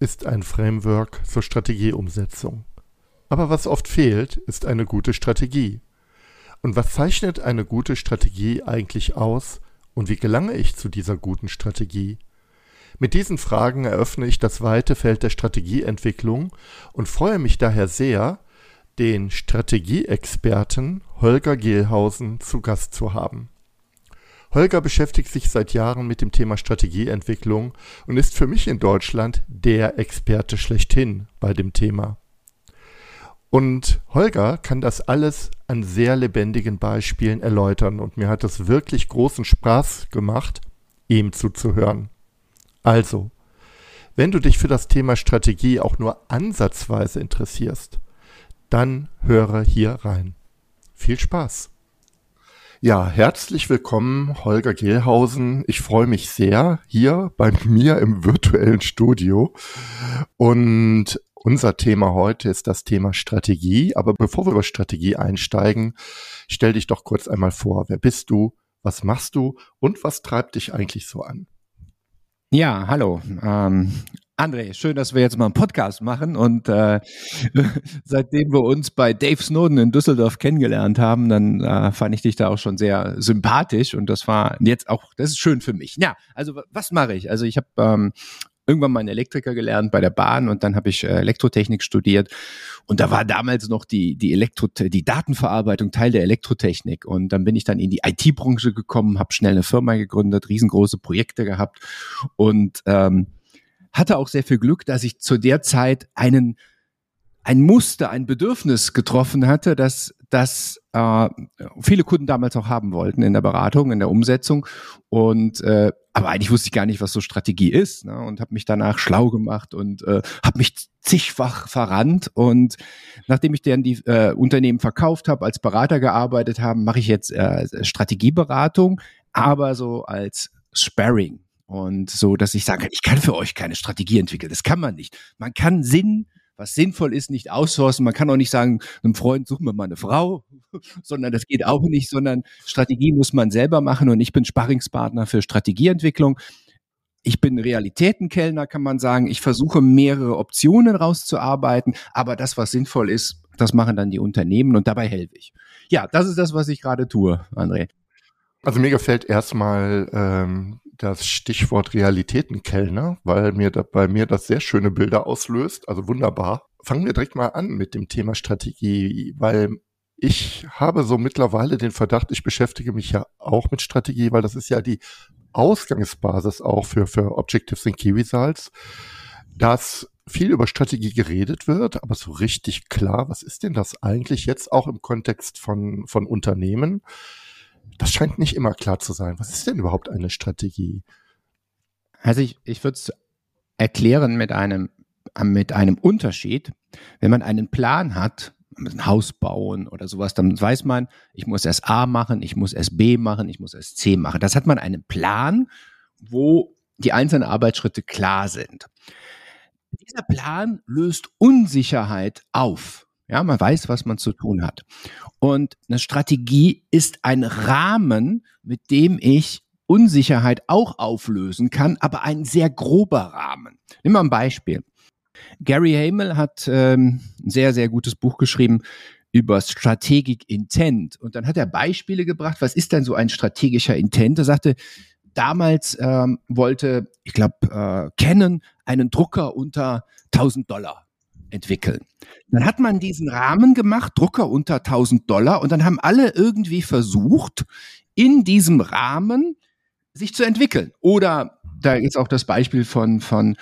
ist ein Framework zur Strategieumsetzung. Aber was oft fehlt, ist eine gute Strategie. Und was zeichnet eine gute Strategie eigentlich aus und wie gelange ich zu dieser guten Strategie? Mit diesen Fragen eröffne ich das weite Feld der Strategieentwicklung und freue mich daher sehr, den Strategieexperten Holger Gehlhausen zu Gast zu haben. Holger beschäftigt sich seit Jahren mit dem Thema Strategieentwicklung und ist für mich in Deutschland der Experte schlechthin bei dem Thema. Und Holger kann das alles an sehr lebendigen Beispielen erläutern und mir hat es wirklich großen Spaß gemacht, ihm zuzuhören. Also, wenn du dich für das Thema Strategie auch nur ansatzweise interessierst, dann höre hier rein. Viel Spaß! Ja, herzlich willkommen, Holger Gehlhausen. Ich freue mich sehr hier bei mir im virtuellen Studio. Und unser Thema heute ist das Thema Strategie. Aber bevor wir über Strategie einsteigen, stell dich doch kurz einmal vor. Wer bist du? Was machst du? Und was treibt dich eigentlich so an? Ja, hallo. Ähm, André, schön, dass wir jetzt mal einen Podcast machen. Und äh, seitdem wir uns bei Dave Snowden in Düsseldorf kennengelernt haben, dann äh, fand ich dich da auch schon sehr sympathisch. Und das war jetzt auch, das ist schön für mich. Ja, also was mache ich? Also ich habe ähm, irgendwann mal einen Elektriker gelernt bei der Bahn und dann habe ich äh, Elektrotechnik studiert. Und da war damals noch die, die, Elektro die Datenverarbeitung Teil der Elektrotechnik. Und dann bin ich dann in die IT-Branche gekommen, habe schnell eine Firma gegründet, riesengroße Projekte gehabt und ähm, hatte auch sehr viel Glück, dass ich zu der Zeit einen ein Muster, ein Bedürfnis getroffen hatte, dass das äh, viele Kunden damals auch haben wollten in der Beratung, in der Umsetzung. Und äh, aber eigentlich wusste ich gar nicht, was so Strategie ist, ne? und habe mich danach schlau gemacht und äh, habe mich zigfach verrannt. Und nachdem ich dann die äh, Unternehmen verkauft habe, als Berater gearbeitet habe, mache ich jetzt äh, Strategieberatung, aber so als Sparring. Und so, dass ich sagen kann, ich kann für euch keine Strategie entwickeln. Das kann man nicht. Man kann Sinn, was sinnvoll ist, nicht outsourcen. Man kann auch nicht sagen, einem Freund suchen wir mal eine Frau, sondern das geht auch nicht, sondern Strategie muss man selber machen. Und ich bin Sparringspartner für Strategieentwicklung. Ich bin Realitätenkellner, kann man sagen. Ich versuche mehrere Optionen rauszuarbeiten, aber das, was sinnvoll ist, das machen dann die Unternehmen und dabei helfe ich. Ja, das ist das, was ich gerade tue, André. Also mir gefällt erstmal ähm, das Stichwort Realitätenkellner, weil mir da, bei mir das sehr schöne Bilder auslöst. Also wunderbar. Fangen wir direkt mal an mit dem Thema Strategie, weil ich habe so mittlerweile den Verdacht, ich beschäftige mich ja auch mit Strategie, weil das ist ja die Ausgangsbasis auch für, für Objectives and Key Results, dass viel über Strategie geredet wird, aber so richtig klar, was ist denn das eigentlich jetzt auch im Kontext von, von Unternehmen? Das scheint nicht immer klar zu sein. Was ist denn überhaupt eine Strategie? Also ich, ich würde es erklären mit einem, mit einem Unterschied. Wenn man einen Plan hat, ein Haus bauen oder sowas, dann weiß man, ich muss erst A machen, ich muss erst B machen, ich muss erst C machen. Das hat man einen Plan, wo die einzelnen Arbeitsschritte klar sind. Dieser Plan löst Unsicherheit auf. Ja, man weiß, was man zu tun hat. Und eine Strategie ist ein Rahmen, mit dem ich Unsicherheit auch auflösen kann, aber ein sehr grober Rahmen. Nimm mal ein Beispiel. Gary Hamel hat ähm, ein sehr, sehr gutes Buch geschrieben über Strategic Intent. Und dann hat er Beispiele gebracht, was ist denn so ein strategischer Intent? Er sagte, damals ähm, wollte, ich glaube, äh, Canon einen Drucker unter 1000 Dollar entwickeln. Dann hat man diesen Rahmen gemacht, Drucker unter 1000 Dollar, und dann haben alle irgendwie versucht, in diesem Rahmen sich zu entwickeln. Oder da ist auch das Beispiel von, von,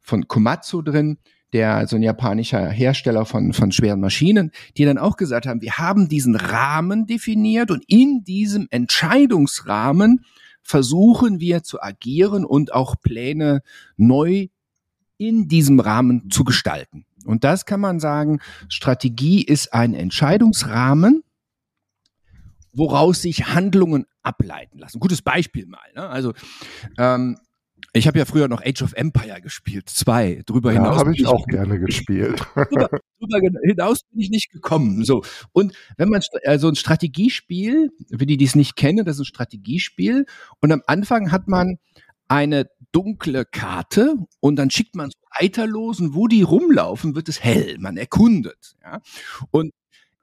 von Komatsu drin, der so ein japanischer Hersteller von, von schweren Maschinen, die dann auch gesagt haben, wir haben diesen Rahmen definiert und in diesem Entscheidungsrahmen versuchen wir zu agieren und auch Pläne neu in diesem Rahmen zu gestalten. Und das kann man sagen, Strategie ist ein Entscheidungsrahmen, woraus sich Handlungen ableiten lassen. Gutes Beispiel mal. Ne? Also ähm, ich habe ja früher noch Age of Empire gespielt, zwei. Drüber ja, hinaus. habe ich auch gerne gespielt. drüber, drüber hinaus bin ich nicht gekommen. So und wenn man also ein Strategiespiel, für die, die es nicht kennen, das ist ein Strategiespiel und am Anfang hat man eine dunkle Karte und dann schickt man so Reiter los und wo die rumlaufen, wird es hell. Man erkundet. Ja? Und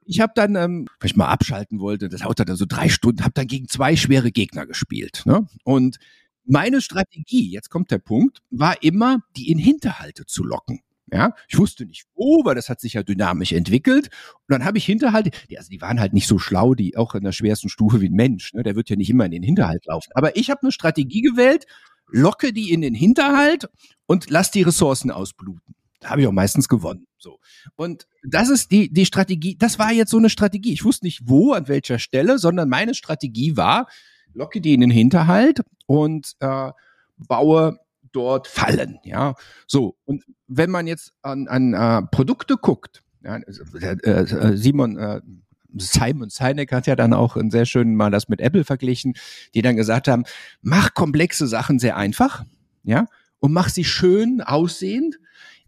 ich habe dann, ähm, wenn ich mal abschalten wollte, das haut dann so drei Stunden, habe dann gegen zwei schwere Gegner gespielt. Ne? Und meine Strategie, jetzt kommt der Punkt, war immer, die in Hinterhalte zu locken. Ja, ich wusste nicht wo, weil das hat sich ja dynamisch entwickelt. Und dann habe ich Hinterhalte, die, also die waren halt nicht so schlau, die auch in der schwersten Stufe wie ein Mensch. Ne? Der wird ja nicht immer in den Hinterhalt laufen. Aber ich habe eine Strategie gewählt, locke die in den Hinterhalt und lass die Ressourcen ausbluten. Da habe ich auch meistens gewonnen. So. Und das ist die, die Strategie, das war jetzt so eine Strategie. Ich wusste nicht wo, an welcher Stelle, sondern meine Strategie war, locke die in den Hinterhalt und äh, baue dort Fallen. Ja, so. Und wenn man jetzt an, an äh, Produkte guckt, ja, äh, äh, Simon, äh, Simon Sinek hat ja dann auch ein sehr schön mal das mit Apple verglichen, die dann gesagt haben, mach komplexe Sachen sehr einfach, ja, und mach sie schön aussehend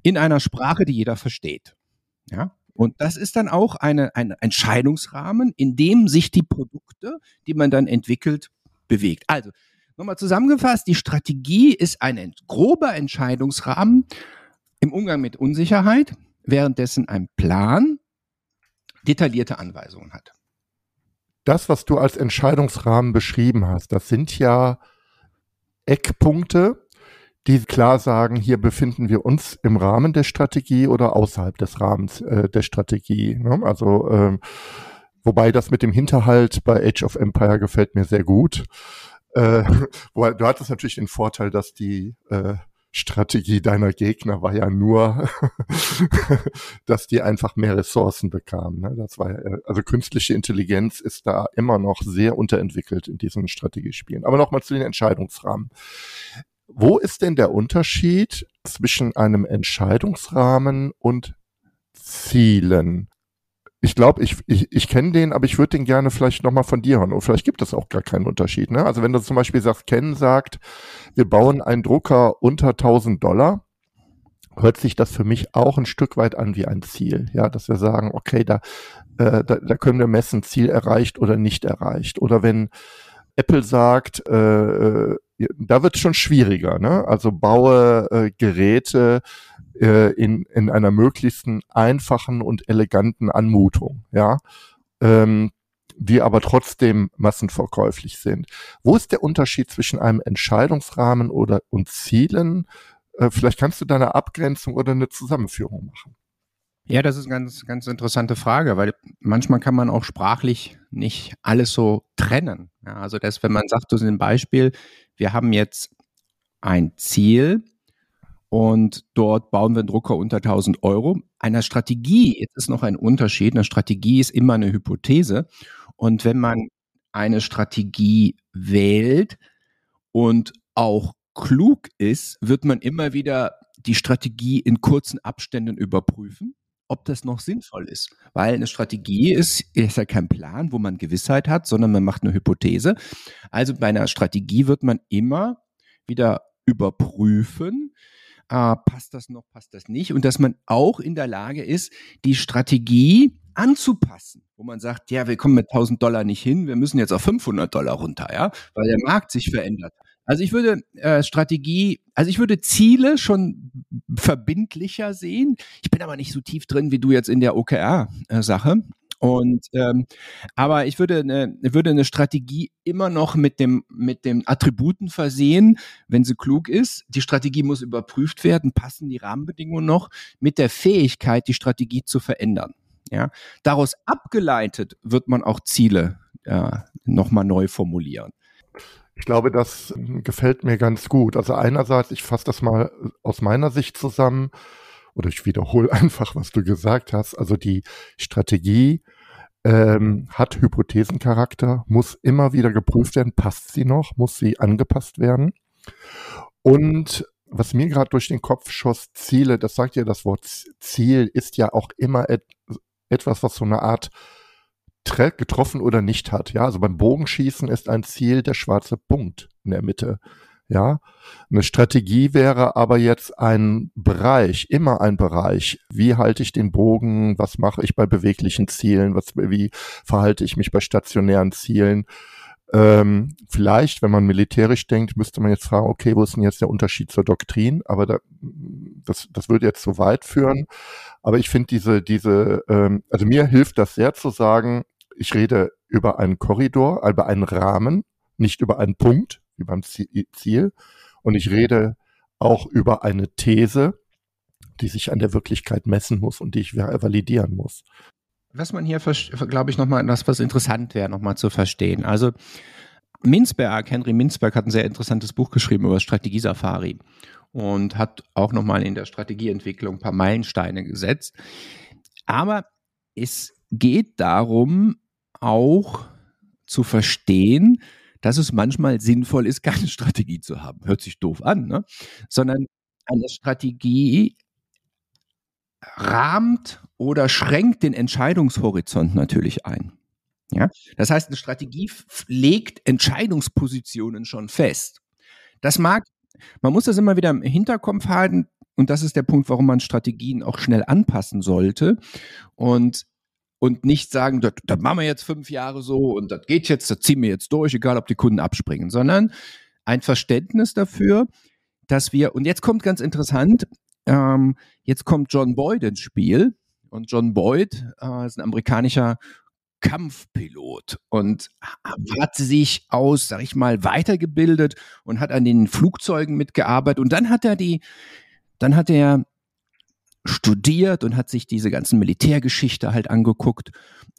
in einer Sprache, die jeder versteht. Ja, und das ist dann auch eine, ein Entscheidungsrahmen, in dem sich die Produkte, die man dann entwickelt, bewegt. Also, nochmal zusammengefasst, die Strategie ist ein grober Entscheidungsrahmen im Umgang mit Unsicherheit, währenddessen ein Plan detaillierte Anweisungen hat. Das, was du als Entscheidungsrahmen beschrieben hast, das sind ja Eckpunkte, die klar sagen, hier befinden wir uns im Rahmen der Strategie oder außerhalb des Rahmens äh, der Strategie. Ne? Also ähm, wobei das mit dem Hinterhalt bei Age of Empire gefällt mir sehr gut. Äh, du hattest natürlich den Vorteil, dass die äh, Strategie deiner Gegner war ja nur, dass die einfach mehr Ressourcen bekamen. Ne? Das war also künstliche Intelligenz ist da immer noch sehr unterentwickelt in diesen Strategiespielen. Aber nochmal zu den Entscheidungsrahmen. Wo ist denn der Unterschied zwischen einem Entscheidungsrahmen und Zielen? Ich glaube, ich, ich, ich kenne den, aber ich würde den gerne vielleicht nochmal von dir hören. Und vielleicht gibt es auch gar keinen Unterschied. Ne? Also wenn du zum Beispiel sagst, Ken sagt, wir bauen einen Drucker unter 1000 Dollar, hört sich das für mich auch ein Stück weit an wie ein Ziel. Ja, dass wir sagen, okay, da, äh, da, da können wir messen, Ziel erreicht oder nicht erreicht. Oder wenn Apple sagt, äh, äh da wird es schon schwieriger. Ne? Also baue äh, Geräte äh, in, in einer möglichsten einfachen und eleganten Anmutung. Ja. Ähm, die aber trotzdem massenverkäuflich sind. Wo ist der Unterschied zwischen einem Entscheidungsrahmen oder und Zielen? Äh, vielleicht kannst du da eine Abgrenzung oder eine Zusammenführung machen. Ja, das ist eine ganz, ganz interessante Frage, weil manchmal kann man auch sprachlich nicht alles so trennen. Ja, also das, wenn man sagt, so ein Beispiel, wir haben jetzt ein Ziel und dort bauen wir einen Drucker unter 1000 Euro. Einer Strategie, jetzt ist noch ein Unterschied, eine Strategie ist immer eine Hypothese und wenn man eine Strategie wählt und auch klug ist, wird man immer wieder die Strategie in kurzen Abständen überprüfen ob das noch sinnvoll ist. Weil eine Strategie ist, ist ja kein Plan, wo man Gewissheit hat, sondern man macht eine Hypothese. Also bei einer Strategie wird man immer wieder überprüfen, äh, passt das noch, passt das nicht. Und dass man auch in der Lage ist, die Strategie anzupassen, wo man sagt, ja, wir kommen mit 1000 Dollar nicht hin, wir müssen jetzt auf 500 Dollar runter, ja, weil der Markt sich verändert. Also ich würde äh, Strategie, also ich würde Ziele schon verbindlicher sehen. Ich bin aber nicht so tief drin wie du jetzt in der OKR-Sache. Und ähm, aber ich würde eine, würde eine Strategie immer noch mit dem mit den Attributen versehen, wenn sie klug ist. Die Strategie muss überprüft werden, passen die Rahmenbedingungen noch mit der Fähigkeit, die Strategie zu verändern. Ja, daraus abgeleitet wird man auch Ziele äh, nochmal neu formulieren. Ich glaube, das gefällt mir ganz gut. Also einerseits, ich fasse das mal aus meiner Sicht zusammen oder ich wiederhole einfach, was du gesagt hast. Also die Strategie ähm, hat Hypothesencharakter, muss immer wieder geprüft werden, passt sie noch, muss sie angepasst werden. Und was mir gerade durch den Kopf schoss, Ziele, das sagt ja das Wort Ziel, ist ja auch immer etwas, was so eine Art getroffen oder nicht hat. Ja, also beim Bogenschießen ist ein Ziel der schwarze Punkt in der Mitte. Ja, eine Strategie wäre aber jetzt ein Bereich, immer ein Bereich. Wie halte ich den Bogen? Was mache ich bei beweglichen Zielen? Was, wie verhalte ich mich bei stationären Zielen? Ähm, vielleicht, wenn man militärisch denkt, müsste man jetzt fragen, okay, wo ist denn jetzt der Unterschied zur Doktrin? Aber da, das, das würde jetzt zu weit führen. Aber ich finde diese, diese, ähm, also mir hilft das sehr zu sagen, ich rede über einen Korridor, über einen Rahmen, nicht über einen Punkt, wie beim Ziel. Und ich rede auch über eine These, die sich an der Wirklichkeit messen muss und die ich validieren muss. Was man hier, glaube ich, nochmal, das was interessant wäre, nochmal zu verstehen. Also Minzberg, Henry Minzberg hat ein sehr interessantes Buch geschrieben über Strategiesafari und hat auch nochmal in der Strategieentwicklung ein paar Meilensteine gesetzt. Aber es geht darum, auch zu verstehen, dass es manchmal sinnvoll ist, keine Strategie zu haben. Hört sich doof an, ne? Sondern eine Strategie rahmt oder schränkt den Entscheidungshorizont natürlich ein. Ja? Das heißt, eine Strategie legt Entscheidungspositionen schon fest. Das mag, man muss das immer wieder im Hinterkopf halten, und das ist der Punkt, warum man Strategien auch schnell anpassen sollte. Und und nicht sagen, das, das machen wir jetzt fünf Jahre so und das geht jetzt, das ziehen wir jetzt durch, egal ob die Kunden abspringen, sondern ein Verständnis dafür, dass wir, und jetzt kommt ganz interessant, ähm, jetzt kommt John Boyd ins Spiel und John Boyd äh, ist ein amerikanischer Kampfpilot und hat sich aus, sag ich mal, weitergebildet und hat an den Flugzeugen mitgearbeitet und dann hat er die, dann hat er studiert und hat sich diese ganzen Militärgeschichte halt angeguckt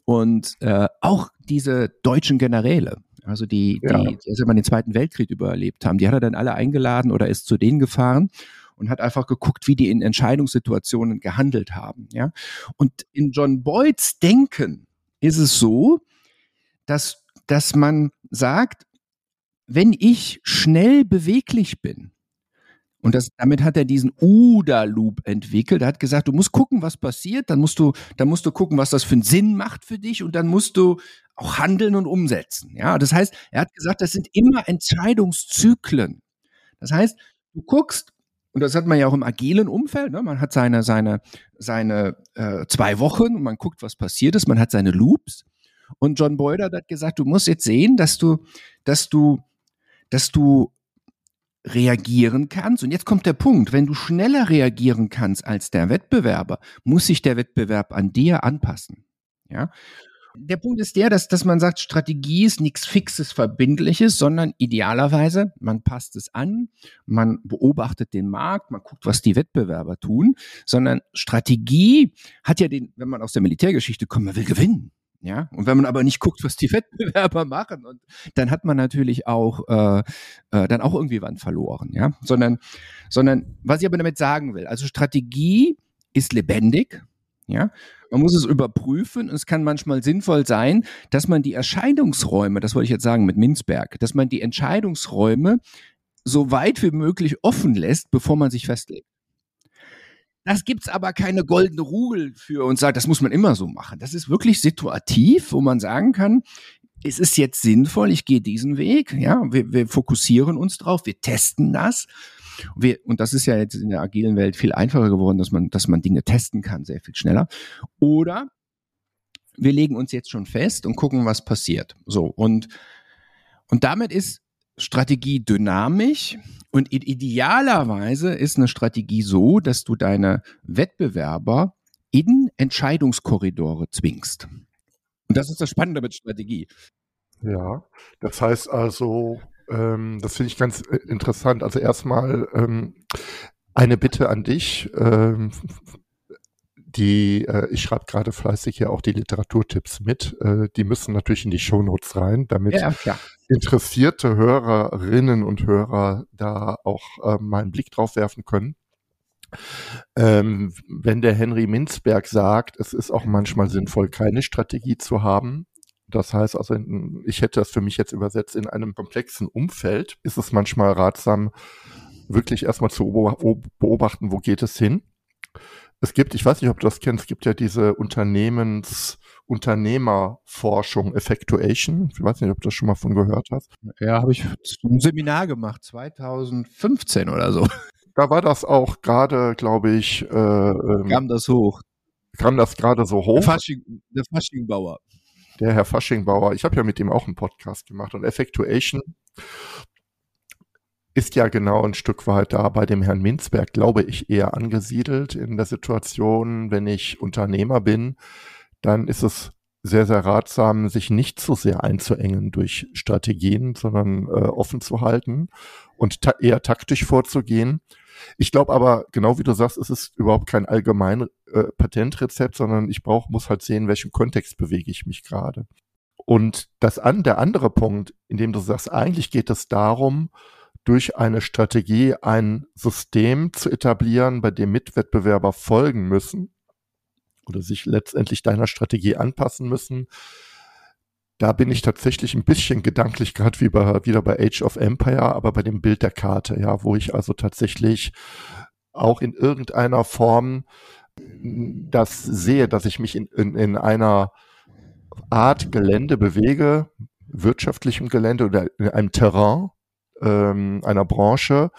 und äh, auch diese deutschen Generäle, also die, ja. die, die also den Zweiten Weltkrieg überlebt haben, die hat er dann alle eingeladen oder ist zu denen gefahren und hat einfach geguckt, wie die in Entscheidungssituationen gehandelt haben. Ja? Und in John Boyds Denken ist es so, dass, dass man sagt, wenn ich schnell beweglich bin, und das, damit hat er diesen UDA-Loop entwickelt. Er hat gesagt, du musst gucken, was passiert, dann musst du, dann musst du gucken, was das für einen Sinn macht für dich und dann musst du auch handeln und umsetzen. Ja, das heißt, er hat gesagt, das sind immer Entscheidungszyklen. Das heißt, du guckst, und das hat man ja auch im agilen Umfeld, ne? man hat seine, seine, seine äh, zwei Wochen und man guckt, was passiert ist, man hat seine Loops. Und John Boyd hat gesagt, du musst jetzt sehen, dass du, dass du, dass du reagieren kannst. Und jetzt kommt der Punkt, wenn du schneller reagieren kannst als der Wettbewerber, muss sich der Wettbewerb an dir anpassen. Ja. Der Punkt ist der, dass, dass man sagt, Strategie ist nichts Fixes, Verbindliches, sondern idealerweise, man passt es an, man beobachtet den Markt, man guckt, was die Wettbewerber tun, sondern Strategie hat ja den, wenn man aus der Militärgeschichte kommt, man will gewinnen. Ja, und wenn man aber nicht guckt, was die Wettbewerber machen, und dann hat man natürlich auch äh, äh, dann auch irgendwie wann verloren, ja. Sondern, sondern was ich aber damit sagen will, also Strategie ist lebendig, ja. Man muss es überprüfen. Es kann manchmal sinnvoll sein, dass man die Erscheinungsräume, das wollte ich jetzt sagen mit Minzberg, dass man die Entscheidungsräume so weit wie möglich offen lässt, bevor man sich festlegt. Das gibt's aber keine goldene Rule für und sagt, das muss man immer so machen. Das ist wirklich situativ, wo man sagen kann, es ist jetzt sinnvoll, ich gehe diesen Weg, ja, wir, wir fokussieren uns drauf, wir testen das. Wir, und das ist ja jetzt in der agilen Welt viel einfacher geworden, dass man, dass man Dinge testen kann, sehr viel schneller. Oder wir legen uns jetzt schon fest und gucken, was passiert. So, und, und damit ist Strategie dynamisch und idealerweise ist eine Strategie so, dass du deine Wettbewerber in Entscheidungskorridore zwingst. Und das ist das Spannende mit Strategie. Ja, das heißt also, ähm, das finde ich ganz äh, interessant. Also erstmal ähm, eine Bitte an dich. Ähm, die, äh, ich schreibe gerade fleißig hier auch die Literaturtipps mit. Äh, die müssen natürlich in die Shownotes rein, damit ja, interessierte Hörerinnen und Hörer da auch äh, mal einen Blick drauf werfen können. Ähm, wenn der Henry Minzberg sagt, es ist auch manchmal sinnvoll, keine Strategie zu haben, das heißt also, ich hätte das für mich jetzt übersetzt, in einem komplexen Umfeld ist es manchmal ratsam, wirklich erstmal zu beobachten, wo geht es hin. Es gibt, ich weiß nicht, ob du das kennst, es gibt ja diese Unternehmens, Unternehmerforschung, Effectuation. Ich weiß nicht, ob du das schon mal von gehört hast. Ja, habe ich ein Seminar gemacht, 2015 oder so. Da war das auch gerade, glaube ich. Äh, ähm, kam das hoch? Kam das gerade so hoch? Der, Fasching, der Faschingbauer. Der Herr Faschingbauer. Ich habe ja mit ihm auch einen Podcast gemacht. Und Effectuation ist ja genau ein Stück weit da bei dem Herrn Minzberg, glaube ich, eher angesiedelt in der Situation, wenn ich Unternehmer bin, dann ist es sehr, sehr ratsam, sich nicht so sehr einzuengen durch Strategien, sondern äh, offen zu halten und ta eher taktisch vorzugehen. Ich glaube aber, genau wie du sagst, es ist überhaupt kein allgemein äh, Patentrezept, sondern ich brauche, muss halt sehen, in welchem Kontext bewege ich mich gerade. Und das an, der andere Punkt, in dem du sagst, eigentlich geht es darum, durch eine Strategie ein System zu etablieren, bei dem Mitwettbewerber folgen müssen oder sich letztendlich deiner Strategie anpassen müssen. Da bin ich tatsächlich ein bisschen gedanklich gerade wie bei, wieder bei Age of Empire, aber bei dem Bild der Karte, ja, wo ich also tatsächlich auch in irgendeiner Form das sehe, dass ich mich in, in, in einer Art Gelände bewege, wirtschaftlichem Gelände oder in einem Terrain, ähm, einer Branche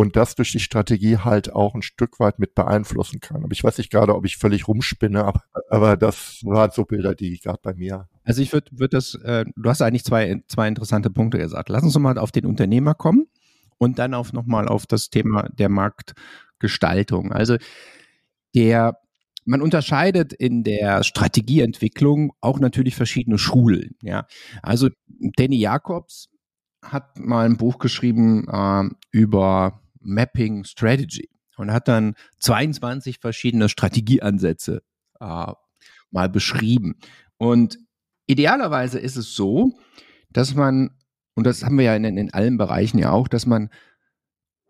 und das durch die Strategie halt auch ein Stück weit mit beeinflussen kann. Aber ich weiß nicht gerade, ob ich völlig rumspinne, aber, aber das waren so Bilder, die gerade bei mir. Also ich würde würd das, äh, du hast eigentlich zwei, zwei interessante Punkte gesagt. Lass uns mal auf den Unternehmer kommen und dann auf nochmal auf das Thema der Marktgestaltung. Also der man unterscheidet in der Strategieentwicklung auch natürlich verschiedene Schulen. Ja, also Danny Jacobs hat mal ein Buch geschrieben äh, über Mapping Strategy und hat dann 22 verschiedene Strategieansätze äh, mal beschrieben. Und idealerweise ist es so, dass man, und das haben wir ja in, in allen Bereichen ja auch, dass man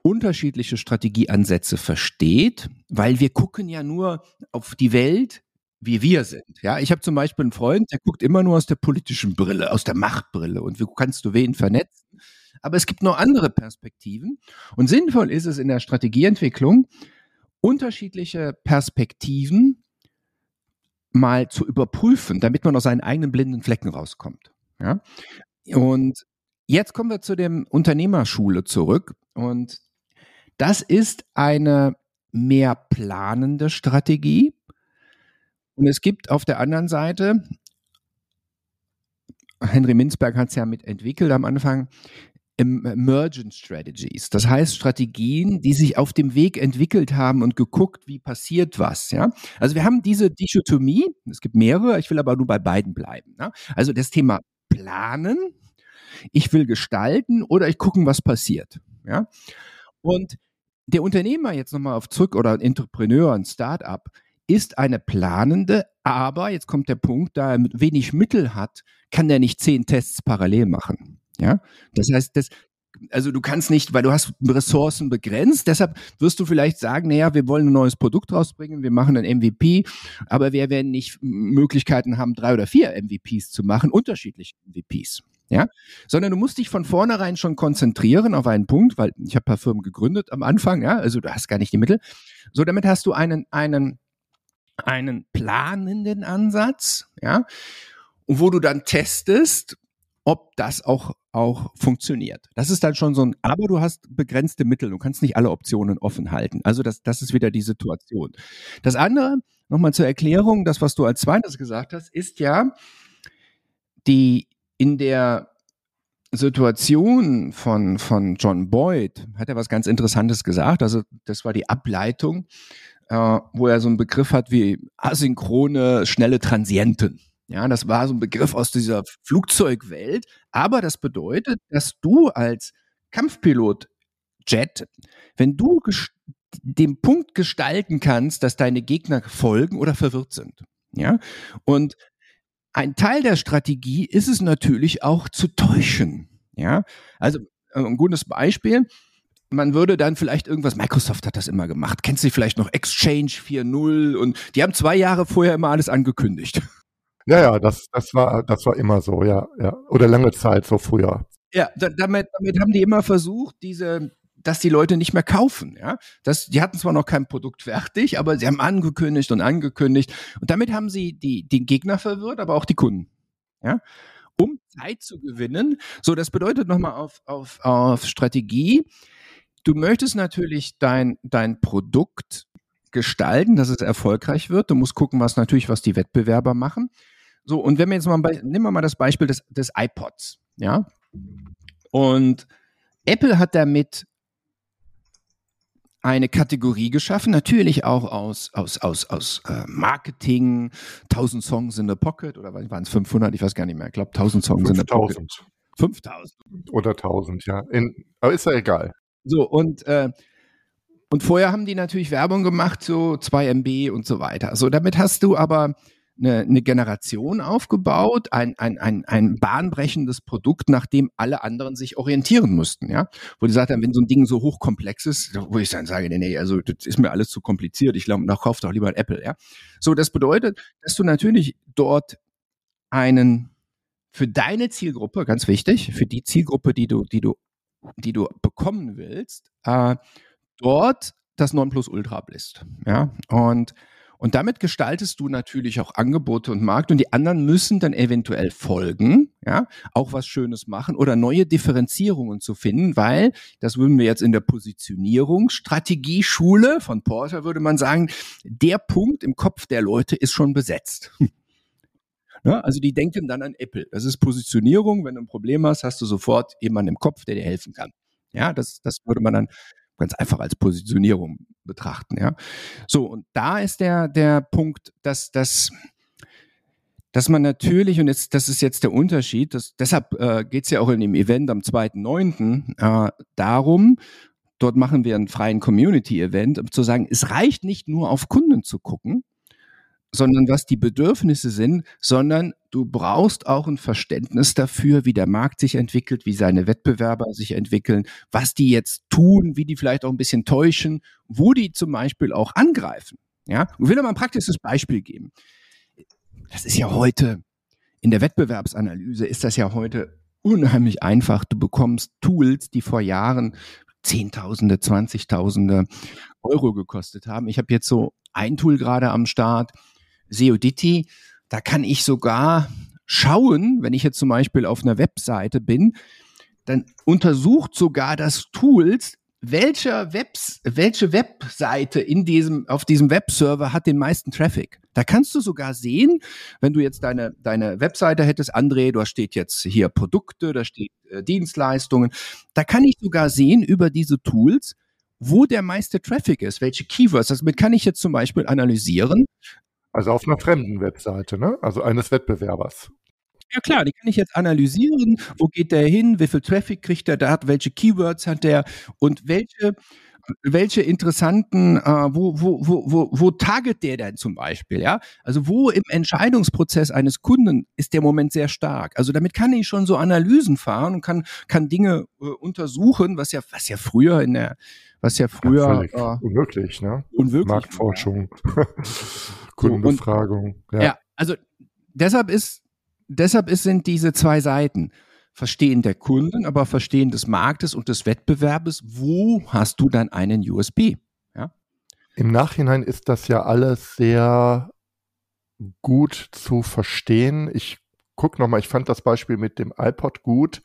unterschiedliche Strategieansätze versteht, weil wir gucken ja nur auf die Welt wie wir sind. Ja, ich habe zum Beispiel einen Freund, der guckt immer nur aus der politischen Brille, aus der Machtbrille und wie kannst du wen vernetzen? Aber es gibt noch andere Perspektiven und sinnvoll ist es in der Strategieentwicklung, unterschiedliche Perspektiven mal zu überprüfen, damit man aus seinen eigenen blinden Flecken rauskommt. Ja? Und jetzt kommen wir zu dem Unternehmerschule zurück und das ist eine mehr planende Strategie, und es gibt auf der anderen Seite, Henry Minzberg hat es ja mit entwickelt am Anfang, Emergent Strategies. Das heißt Strategien, die sich auf dem Weg entwickelt haben und geguckt, wie passiert was. Ja? Also wir haben diese Dichotomie, es gibt mehrere, ich will aber nur bei beiden bleiben. Ne? Also das Thema Planen, ich will gestalten oder ich gucken, was passiert. Ja? Und der Unternehmer jetzt nochmal auf zurück oder ein Entrepreneur, ein Start-up, ist eine planende, aber jetzt kommt der Punkt, da er wenig Mittel hat, kann der nicht zehn Tests parallel machen. Ja, das heißt, das, also du kannst nicht, weil du hast Ressourcen begrenzt, deshalb wirst du vielleicht sagen, naja, wir wollen ein neues Produkt rausbringen, wir machen ein MVP, aber wir werden nicht Möglichkeiten haben, drei oder vier MVPs zu machen, unterschiedliche MVPs. Ja, sondern du musst dich von vornherein schon konzentrieren auf einen Punkt, weil ich habe ein paar Firmen gegründet am Anfang, ja, also du hast gar nicht die Mittel. So, damit hast du einen, einen einen planenden Ansatz, ja, wo du dann testest, ob das auch, auch funktioniert. Das ist dann schon so ein, aber du hast begrenzte Mittel, du kannst nicht alle Optionen offen halten. Also das, das ist wieder die Situation. Das andere, nochmal zur Erklärung, das, was du als zweites gesagt hast, ist ja die in der Situation von, von John Boyd hat er was ganz Interessantes gesagt. Also das war die Ableitung äh, wo er so einen Begriff hat wie asynchrone, schnelle Transienten. Ja, das war so ein Begriff aus dieser Flugzeugwelt. Aber das bedeutet, dass du als Kampfpilot Jet, wenn du den Punkt gestalten kannst, dass deine Gegner folgen oder verwirrt sind. Ja, und ein Teil der Strategie ist es natürlich auch zu täuschen. Ja, also äh, ein gutes Beispiel man würde dann vielleicht irgendwas, Microsoft hat das immer gemacht. Kennst du vielleicht noch Exchange 4.0 und die haben zwei Jahre vorher immer alles angekündigt. Ja, ja, das, das war, das war immer so, ja, ja. Oder lange Zeit, so früher. Ja, damit, damit haben die immer versucht, diese, dass die Leute nicht mehr kaufen. Ja, das, die hatten zwar noch kein Produkt fertig, aber sie haben angekündigt und angekündigt und damit haben sie die den Gegner verwirrt, aber auch die Kunden. Ja, um Zeit zu gewinnen. So, das bedeutet nochmal auf auf auf Strategie. Du möchtest natürlich dein dein Produkt gestalten, dass es erfolgreich wird. Du musst gucken, was natürlich was die Wettbewerber machen. So und wenn wir jetzt mal nehmen wir mal das Beispiel des des iPods, ja. Und Apple hat damit eine Kategorie geschaffen, natürlich auch aus, aus, aus, aus äh, Marketing, 1000 Songs in the Pocket oder waren es 500, ich weiß gar nicht mehr, ich glaube 1000 Songs 5000. in the Pocket. 5000. Oder 1000, ja. In, aber ist ja egal. So, und, äh, und vorher haben die natürlich Werbung gemacht, so 2 MB und so weiter. So, damit hast du aber eine, eine Generation aufgebaut, ein, ein, ein, ein bahnbrechendes Produkt, nach dem alle anderen sich orientieren mussten, ja. Wo die sagt wenn so ein Ding so hochkomplex ist, wo ich dann sage, nee, nee, also das ist mir alles zu kompliziert, ich glaube, noch kauf doch lieber ein Apple, ja. So, das bedeutet, dass du natürlich dort einen für deine Zielgruppe, ganz wichtig, für die Zielgruppe, die du, die du, die du bekommen willst, äh, dort das Nonplusultra bist, ja. Und und damit gestaltest du natürlich auch Angebote und Markt und die anderen müssen dann eventuell folgen, ja, auch was Schönes machen oder neue Differenzierungen zu finden, weil das würden wir jetzt in der Positionierungsstrategieschule von Porter würde man sagen, der Punkt im Kopf der Leute ist schon besetzt. Ja, also die denken dann an Apple. Das ist Positionierung. Wenn du ein Problem hast, hast du sofort jemanden im Kopf, der dir helfen kann. Ja, das, das würde man dann ganz einfach als Positionierung betrachten, ja. So, und da ist der, der Punkt, dass, dass, dass man natürlich, und jetzt, das ist jetzt der Unterschied, dass, deshalb äh, geht es ja auch in dem Event am 2.9. Äh, darum, dort machen wir einen freien Community-Event, um zu sagen, es reicht nicht nur auf Kunden zu gucken, sondern was die Bedürfnisse sind, sondern du brauchst auch ein Verständnis dafür, wie der Markt sich entwickelt, wie seine Wettbewerber sich entwickeln, was die jetzt tun, wie die vielleicht auch ein bisschen täuschen, wo die zum Beispiel auch angreifen. Ja, ich will dir mal ein praktisches Beispiel geben. Das ist ja heute in der Wettbewerbsanalyse ist das ja heute unheimlich einfach. Du bekommst Tools, die vor Jahren Zehntausende, Zwanzigtausende Euro gekostet haben. Ich habe jetzt so ein Tool gerade am Start, Seoditi, da kann ich sogar schauen, wenn ich jetzt zum Beispiel auf einer Webseite bin, dann untersucht sogar das Tools, welcher Webs, welche Webseite in diesem, auf diesem Webserver hat den meisten Traffic. Da kannst du sogar sehen, wenn du jetzt deine, deine Webseite hättest, André, da steht jetzt hier Produkte, da steht äh, Dienstleistungen. Da kann ich sogar sehen über diese Tools, wo der meiste Traffic ist, welche Keywords. Damit kann ich jetzt zum Beispiel analysieren, also auf einer fremden Webseite, ne? Also eines Wettbewerbers. Ja klar, die kann ich jetzt analysieren. Wo geht der hin? Wie viel Traffic kriegt er da? Welche Keywords hat der? Und welche, welche interessanten, äh, wo, wo, wo, wo, wo target der denn zum Beispiel? Ja, also wo im Entscheidungsprozess eines Kunden ist der Moment sehr stark? Also damit kann ich schon so Analysen fahren und kann, kann Dinge äh, untersuchen, was ja, was ja früher in der was ja früher ja, äh, unmöglich, ne? Unmöglich. Marktforschung, Kundenbefragung. ja. ja, also deshalb ist deshalb ist, sind diese zwei Seiten. Verstehen der Kunden, aber Verstehen des Marktes und des Wettbewerbes. Wo hast du dann einen USB? Ja? Im Nachhinein ist das ja alles sehr gut zu verstehen. Ich gucke nochmal, ich fand das Beispiel mit dem iPod gut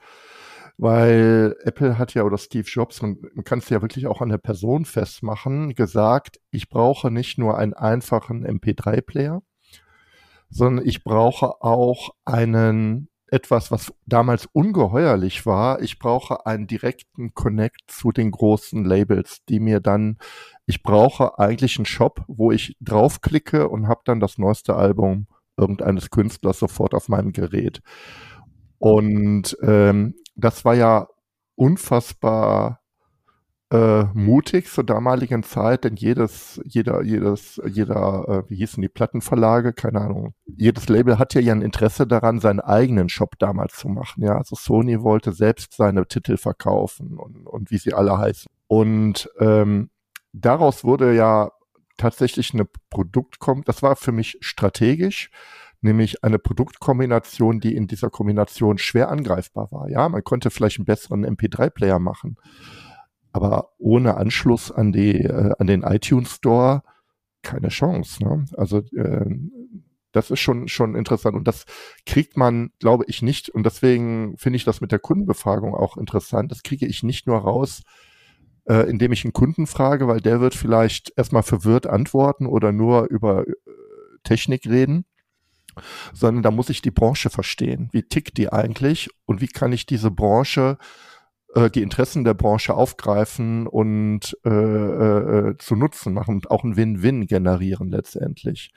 weil Apple hat ja oder Steve Jobs, man, man kann es ja wirklich auch an der Person festmachen, gesagt, ich brauche nicht nur einen einfachen MP3-Player, sondern ich brauche auch einen etwas, was damals ungeheuerlich war. Ich brauche einen direkten Connect zu den großen Labels, die mir dann, ich brauche eigentlich einen Shop, wo ich draufklicke und habe dann das neueste Album irgendeines Künstlers sofort auf meinem Gerät. Und ähm, das war ja unfassbar äh, mutig zur damaligen Zeit, denn jedes, jeder, jedes, jeder, äh, wie hießen die Plattenverlage, keine Ahnung, jedes Label hat ja ein Interesse daran, seinen eigenen Shop damals zu machen. Ja, also Sony wollte selbst seine Titel verkaufen und, und wie sie alle heißen. Und ähm, daraus wurde ja tatsächlich eine Produktkom, das war für mich strategisch nämlich eine Produktkombination, die in dieser Kombination schwer angreifbar war. Ja, man konnte vielleicht einen besseren MP3-Player machen. aber ohne Anschluss an die äh, an den iTunes Store keine Chance. Ne? Also äh, das ist schon schon interessant und das kriegt man, glaube ich, nicht und deswegen finde ich das mit der Kundenbefragung auch interessant. Das kriege ich nicht nur raus, äh, indem ich einen Kunden frage, weil der wird vielleicht erstmal verwirrt antworten oder nur über äh, Technik reden, sondern da muss ich die Branche verstehen. Wie tickt die eigentlich und wie kann ich diese Branche äh, die Interessen der Branche aufgreifen und äh, äh, äh, zu Nutzen machen und auch ein Win-Win generieren letztendlich.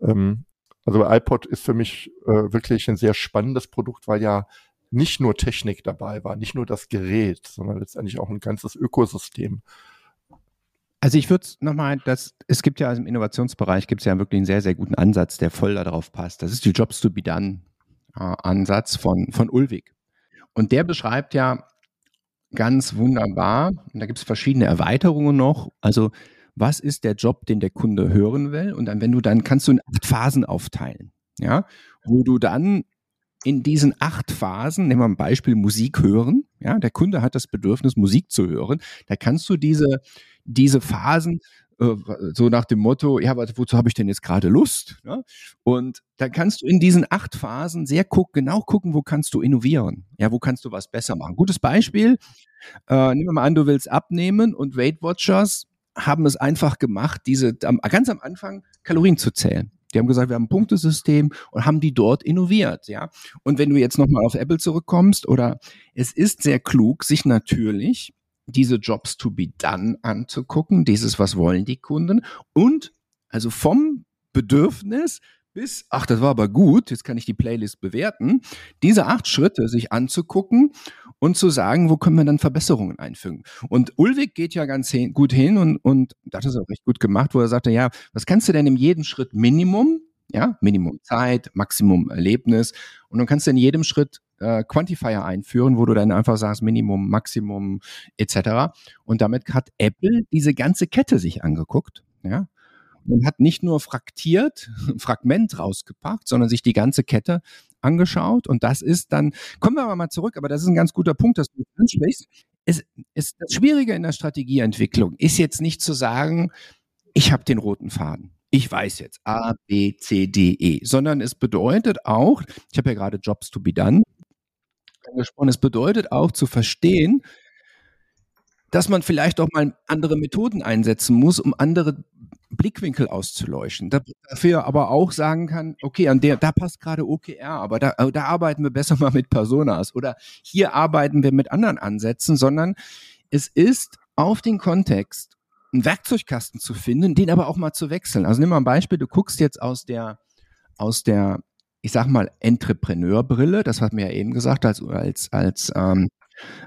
Ähm, also iPod ist für mich äh, wirklich ein sehr spannendes Produkt, weil ja nicht nur Technik dabei war, nicht nur das Gerät, sondern letztendlich auch ein ganzes Ökosystem. Also ich würde nochmal, das, es gibt ja im Innovationsbereich gibt es ja wirklich einen sehr, sehr guten Ansatz, der voll darauf passt. Das ist die Jobs to be done äh, Ansatz von, von Ulwig. Und der beschreibt ja ganz wunderbar, und da gibt es verschiedene Erweiterungen noch, also was ist der Job, den der Kunde hören will? Und dann, wenn du dann kannst du in acht Phasen aufteilen, ja, wo du dann in diesen acht Phasen, nehmen wir ein Beispiel Musik hören, ja, der Kunde hat das Bedürfnis, Musik zu hören, da kannst du diese, diese Phasen äh, so nach dem Motto, ja, wozu habe ich denn jetzt gerade Lust? Ja? Und dann kannst du in diesen acht Phasen sehr guck, genau gucken, wo kannst du innovieren? Ja, wo kannst du was besser machen? Gutes Beispiel, äh, nehmen wir mal an, du willst abnehmen und Weight Watchers haben es einfach gemacht, diese ganz am Anfang Kalorien zu zählen. Die haben gesagt, wir haben ein Punktesystem und haben die dort innoviert, ja. Und wenn du jetzt nochmal auf Apple zurückkommst, oder es ist sehr klug, sich natürlich diese Jobs to be done anzugucken, dieses, was wollen die Kunden und also vom Bedürfnis bis, ach, das war aber gut, jetzt kann ich die Playlist bewerten, diese acht Schritte sich anzugucken und zu sagen, wo können wir dann Verbesserungen einfügen. Und Ulwig geht ja ganz hin, gut hin und, und das ist auch recht gut gemacht, wo er sagte, ja, was kannst du denn in jedem Schritt Minimum, ja, Minimum Zeit, Maximum Erlebnis und dann kannst du in jedem Schritt äh, Quantifier einführen, wo du dann einfach sagst Minimum, Maximum etc. Und damit hat Apple diese ganze Kette sich angeguckt, ja, und hat nicht nur fraktiert, ein Fragment rausgepackt, sondern sich die ganze Kette angeschaut. Und das ist dann, kommen wir aber mal zurück, aber das ist ein ganz guter Punkt, dass du ansprichst. Es, es, das Schwierige in der Strategieentwicklung ist jetzt nicht zu sagen, ich habe den roten Faden. Ich weiß jetzt A, B, C, D, E, sondern es bedeutet auch, ich habe ja gerade Jobs to be done angesprochen, es bedeutet auch zu verstehen, dass man vielleicht auch mal andere Methoden einsetzen muss, um andere Blickwinkel auszuleuchten. Dafür aber auch sagen kann, okay, an der, da passt gerade OKR, aber da, da arbeiten wir besser mal mit Personas oder hier arbeiten wir mit anderen Ansätzen, sondern es ist auf den Kontext einen Werkzeugkasten zu finden, den aber auch mal zu wechseln. Also nimm mal ein Beispiel, du guckst jetzt aus der, aus der, ich sag mal, Entrepreneurbrille, das hat mir ja eben gesagt, als, als, als ähm,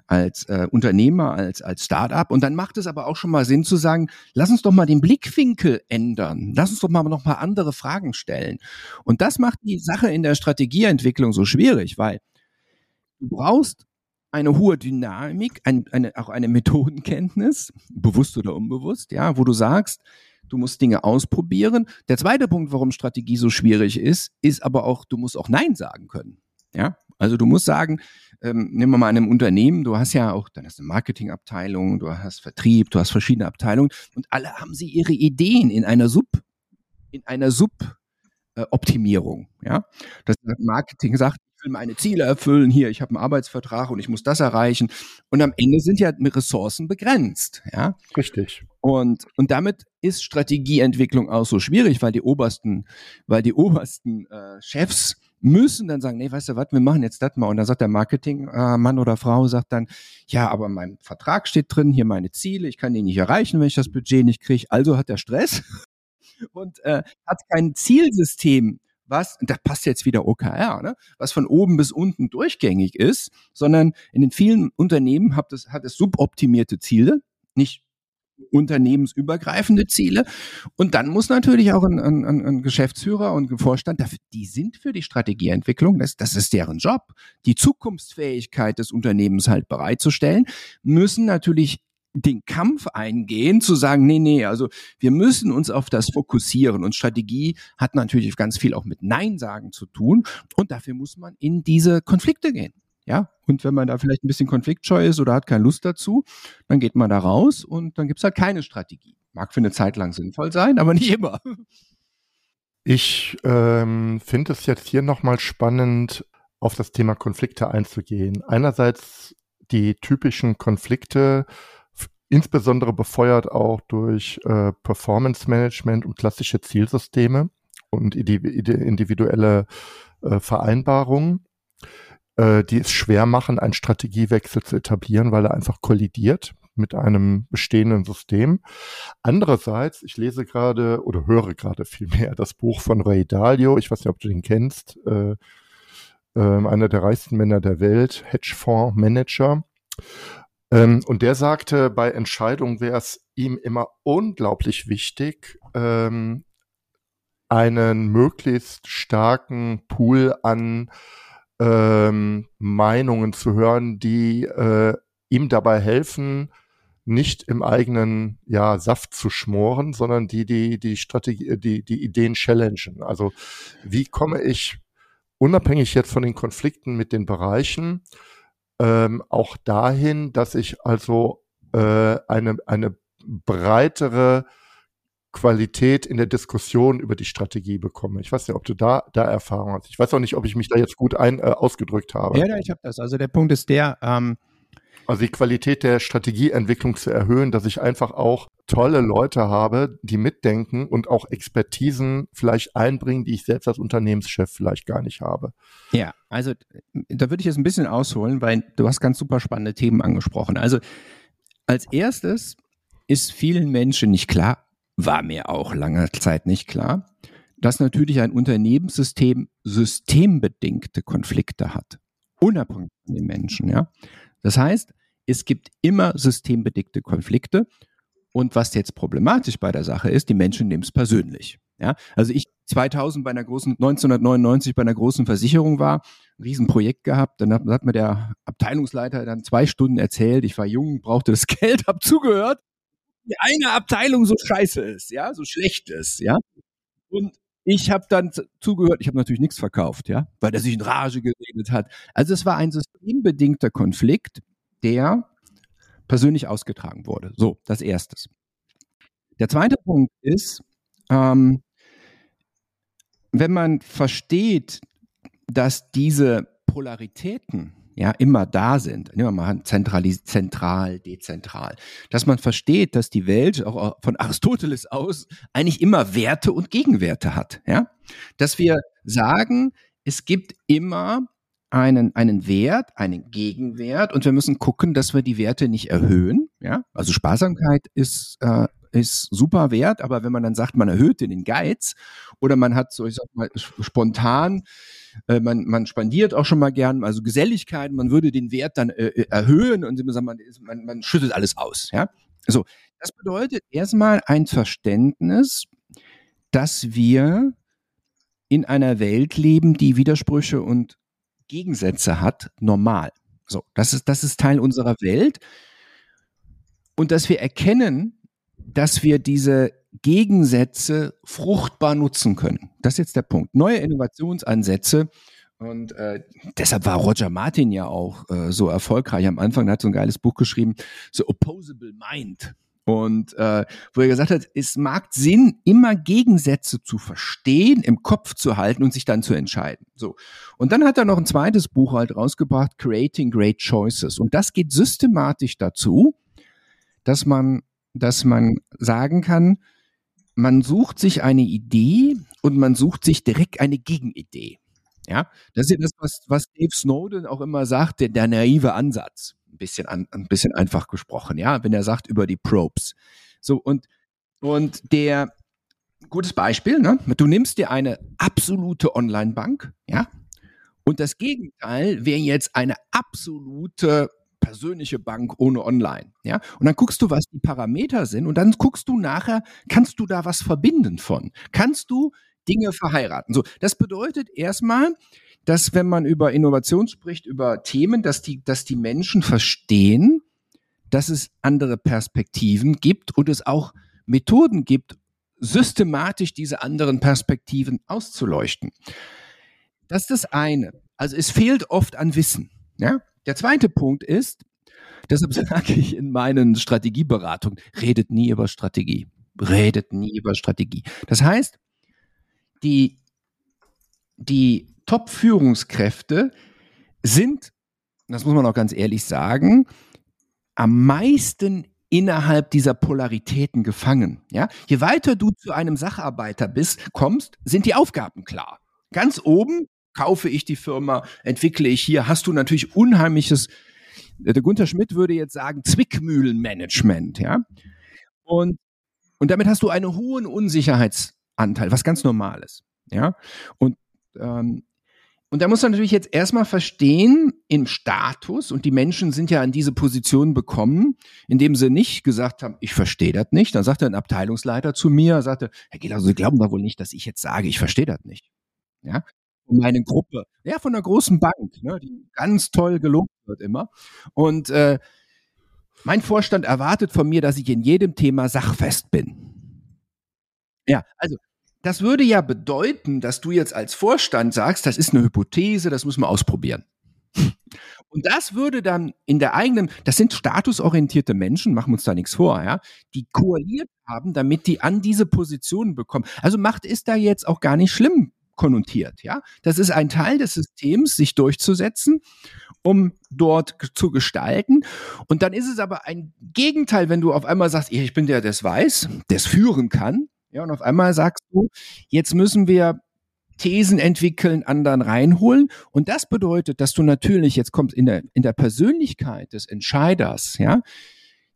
als äh, Unternehmer, als, als Startup. Und dann macht es aber auch schon mal Sinn zu sagen, lass uns doch mal den Blickwinkel ändern. Lass uns doch mal noch mal andere Fragen stellen. Und das macht die Sache in der Strategieentwicklung so schwierig, weil du brauchst eine hohe Dynamik, ein, eine, auch eine Methodenkenntnis, bewusst oder unbewusst, ja, wo du sagst, du musst Dinge ausprobieren. Der zweite Punkt, warum Strategie so schwierig ist, ist aber auch, du musst auch Nein sagen können. Ja, also du musst sagen, ähm, nehmen wir mal einem Unternehmen, du hast ja auch, dann hast du eine Marketingabteilung, du hast Vertrieb, du hast verschiedene Abteilungen und alle haben sie ihre Ideen in einer Sub, in einer Sub äh, Optimierung, ja. Das Marketing sagt, will meine Ziele erfüllen, hier, ich habe einen Arbeitsvertrag und ich muss das erreichen. Und am Ende sind ja Ressourcen begrenzt, ja. Richtig. Und, und damit ist Strategieentwicklung auch so schwierig, weil die obersten, weil die obersten äh, Chefs müssen dann sagen, nee, weißt du was, wir machen jetzt das mal. Und dann sagt der Marketingmann äh, oder Frau, sagt dann, ja, aber mein Vertrag steht drin, hier meine Ziele, ich kann die nicht erreichen, wenn ich das Budget nicht kriege. Also hat er Stress und äh, hat kein Zielsystem, was, da passt jetzt wieder OKR, ne, was von oben bis unten durchgängig ist, sondern in den vielen Unternehmen hat es, hat es suboptimierte Ziele, nicht unternehmensübergreifende Ziele. Und dann muss natürlich auch ein, ein, ein Geschäftsführer und ein Vorstand, die sind für die Strategieentwicklung, das, das ist deren Job, die Zukunftsfähigkeit des Unternehmens halt bereitzustellen, müssen natürlich den Kampf eingehen, zu sagen, nee, nee, also wir müssen uns auf das fokussieren. Und Strategie hat natürlich ganz viel auch mit Nein sagen zu tun. Und dafür muss man in diese Konflikte gehen. Ja, und wenn man da vielleicht ein bisschen konfliktscheu ist oder hat keine Lust dazu, dann geht man da raus und dann gibt es halt keine Strategie. Mag für eine Zeit lang sinnvoll sein, aber nicht immer. Ich ähm, finde es jetzt hier nochmal spannend, auf das Thema Konflikte einzugehen. Einerseits die typischen Konflikte, insbesondere befeuert auch durch äh, Performance Management und klassische Zielsysteme und individuelle äh, Vereinbarungen, äh, die es schwer machen, einen Strategiewechsel zu etablieren, weil er einfach kollidiert mit einem bestehenden System. Andererseits, ich lese gerade oder höre gerade vielmehr das Buch von Ray Dalio, ich weiß nicht, ob du den kennst, äh, äh, einer der reichsten Männer der Welt, Hedgefondsmanager. Ähm, und der sagte, bei Entscheidungen wäre es ihm immer unglaublich wichtig, ähm, einen möglichst starken Pool an ähm, Meinungen zu hören, die äh, ihm dabei helfen, nicht im eigenen ja, Saft zu schmoren, sondern die die die Strategie, die die Ideen challengen. Also wie komme ich unabhängig jetzt von den Konflikten mit den Bereichen ähm, auch dahin, dass ich also äh, eine eine breitere Qualität in der Diskussion über die Strategie bekomme. Ich weiß nicht, ob du da, da Erfahrung hast. Ich weiß auch nicht, ob ich mich da jetzt gut ein, äh, ausgedrückt habe. Ja, ich habe das. Also der Punkt ist der, ähm, also die Qualität der Strategieentwicklung zu erhöhen, dass ich einfach auch tolle Leute habe, die mitdenken und auch Expertisen vielleicht einbringen, die ich selbst als Unternehmenschef vielleicht gar nicht habe. Ja, also da würde ich jetzt ein bisschen ausholen, weil du hast ganz super spannende Themen angesprochen. Also als erstes ist vielen Menschen nicht klar, war mir auch lange Zeit nicht klar, dass natürlich ein Unternehmenssystem systembedingte Konflikte hat. Unabhängig von den Menschen, ja. Das heißt, es gibt immer systembedingte Konflikte. Und was jetzt problematisch bei der Sache ist, die Menschen nehmen es persönlich. Ja, also ich 2000 bei einer großen, 1999 bei einer großen Versicherung war, ein Riesenprojekt gehabt, dann hat, hat mir der Abteilungsleiter dann zwei Stunden erzählt, ich war jung, brauchte das Geld, hab zugehört die eine Abteilung so scheiße ist, ja, so schlecht ist, ja. Und ich habe dann zugehört, ich habe natürlich nichts verkauft, ja, weil er sich in Rage geredet hat. Also es war ein systembedingter Konflikt, der persönlich ausgetragen wurde. So, das erstes. Der zweite Punkt ist, ähm, wenn man versteht, dass diese Polaritäten ja, immer da sind. Nehmen wir mal zentral, dezentral. Dass man versteht, dass die Welt auch von Aristoteles aus eigentlich immer Werte und Gegenwerte hat. Ja? Dass wir sagen, es gibt immer einen, einen Wert, einen Gegenwert und wir müssen gucken, dass wir die Werte nicht erhöhen. Ja? Also Sparsamkeit ist, äh, ist super wert, aber wenn man dann sagt, man erhöht den Geiz oder man hat so, ich sag mal, spontan äh, man, man spendiert auch schon mal gern, also Geselligkeit, man würde den Wert dann äh, äh erhöhen und man, man, man schüttet alles aus. Ja? So, das bedeutet erstmal ein Verständnis, dass wir in einer Welt leben, die Widersprüche und Gegensätze hat, normal. So, das ist, das ist Teil unserer Welt. Und dass wir erkennen, dass wir diese Gegensätze fruchtbar nutzen können. Das ist jetzt der Punkt. Neue Innovationsansätze. Und äh, deshalb war Roger Martin ja auch äh, so erfolgreich. Am Anfang hat so ein geiles Buch geschrieben, The Opposable Mind. Und äh, wo er gesagt hat, es mag Sinn, immer Gegensätze zu verstehen, im Kopf zu halten und sich dann zu entscheiden. So. Und dann hat er noch ein zweites Buch halt rausgebracht, Creating Great Choices. Und das geht systematisch dazu, dass man, dass man sagen kann, man sucht sich eine Idee und man sucht sich direkt eine Gegenidee. Ja, das ist ja das, was, was Dave Snowden auch immer sagt, der, der naive Ansatz. Ein bisschen, an, ein bisschen einfach gesprochen, ja, wenn er sagt über die Probes. So, und, und der, gutes Beispiel, ne? Du nimmst dir eine absolute Online-Bank, ja, und das Gegenteil wäre jetzt eine absolute persönliche Bank ohne Online. Ja? Und dann guckst du, was die Parameter sind und dann guckst du nachher, kannst du da was verbinden von? Kannst du Dinge verheiraten? So, das bedeutet erstmal, dass wenn man über Innovation spricht, über Themen, dass die, dass die Menschen verstehen, dass es andere Perspektiven gibt und es auch Methoden gibt, systematisch diese anderen Perspektiven auszuleuchten. Das ist das eine. Also es fehlt oft an Wissen. Ja? Der zweite Punkt ist, deshalb sage ich in meinen Strategieberatungen, redet nie über Strategie. Redet nie über Strategie. Das heißt, die, die Top-Führungskräfte sind, das muss man auch ganz ehrlich sagen, am meisten innerhalb dieser Polaritäten gefangen. Ja? Je weiter du zu einem Sacharbeiter bist, kommst, sind die Aufgaben klar. Ganz oben kaufe ich die Firma, entwickle ich hier, hast du natürlich unheimliches, der Gunther Schmidt würde jetzt sagen, Zwickmühlenmanagement, ja. Und, und damit hast du einen hohen Unsicherheitsanteil, was ganz normales, ja. Und ähm, und da muss man natürlich jetzt erstmal verstehen, im Status, und die Menschen sind ja an diese Position bekommen, indem sie nicht gesagt haben, ich verstehe das nicht. Dann sagte ein Abteilungsleiter zu mir, sagte, Herr Gehler, Sie glauben doch wohl nicht, dass ich jetzt sage, ich verstehe das nicht. Ja, von meine Gruppe, ja, von einer großen Bank, ne, die ganz toll gelobt wird immer. Und äh, mein Vorstand erwartet von mir, dass ich in jedem Thema sachfest bin. Ja, also das würde ja bedeuten, dass du jetzt als Vorstand sagst, das ist eine Hypothese, das müssen wir ausprobieren. Und das würde dann in der eigenen, das sind statusorientierte Menschen, machen wir uns da nichts vor, ja, die koaliert haben, damit die an diese Positionen bekommen. Also Macht ist da jetzt auch gar nicht schlimm konnotiert, ja. Das ist ein Teil des Systems, sich durchzusetzen, um dort zu gestalten. Und dann ist es aber ein Gegenteil, wenn du auf einmal sagst, ich bin der, der es weiß, der es führen kann, ja, und auf einmal sagst du, jetzt müssen wir Thesen entwickeln, anderen reinholen. Und das bedeutet, dass du natürlich, jetzt kommt in der, in der Persönlichkeit des Entscheiders, ja,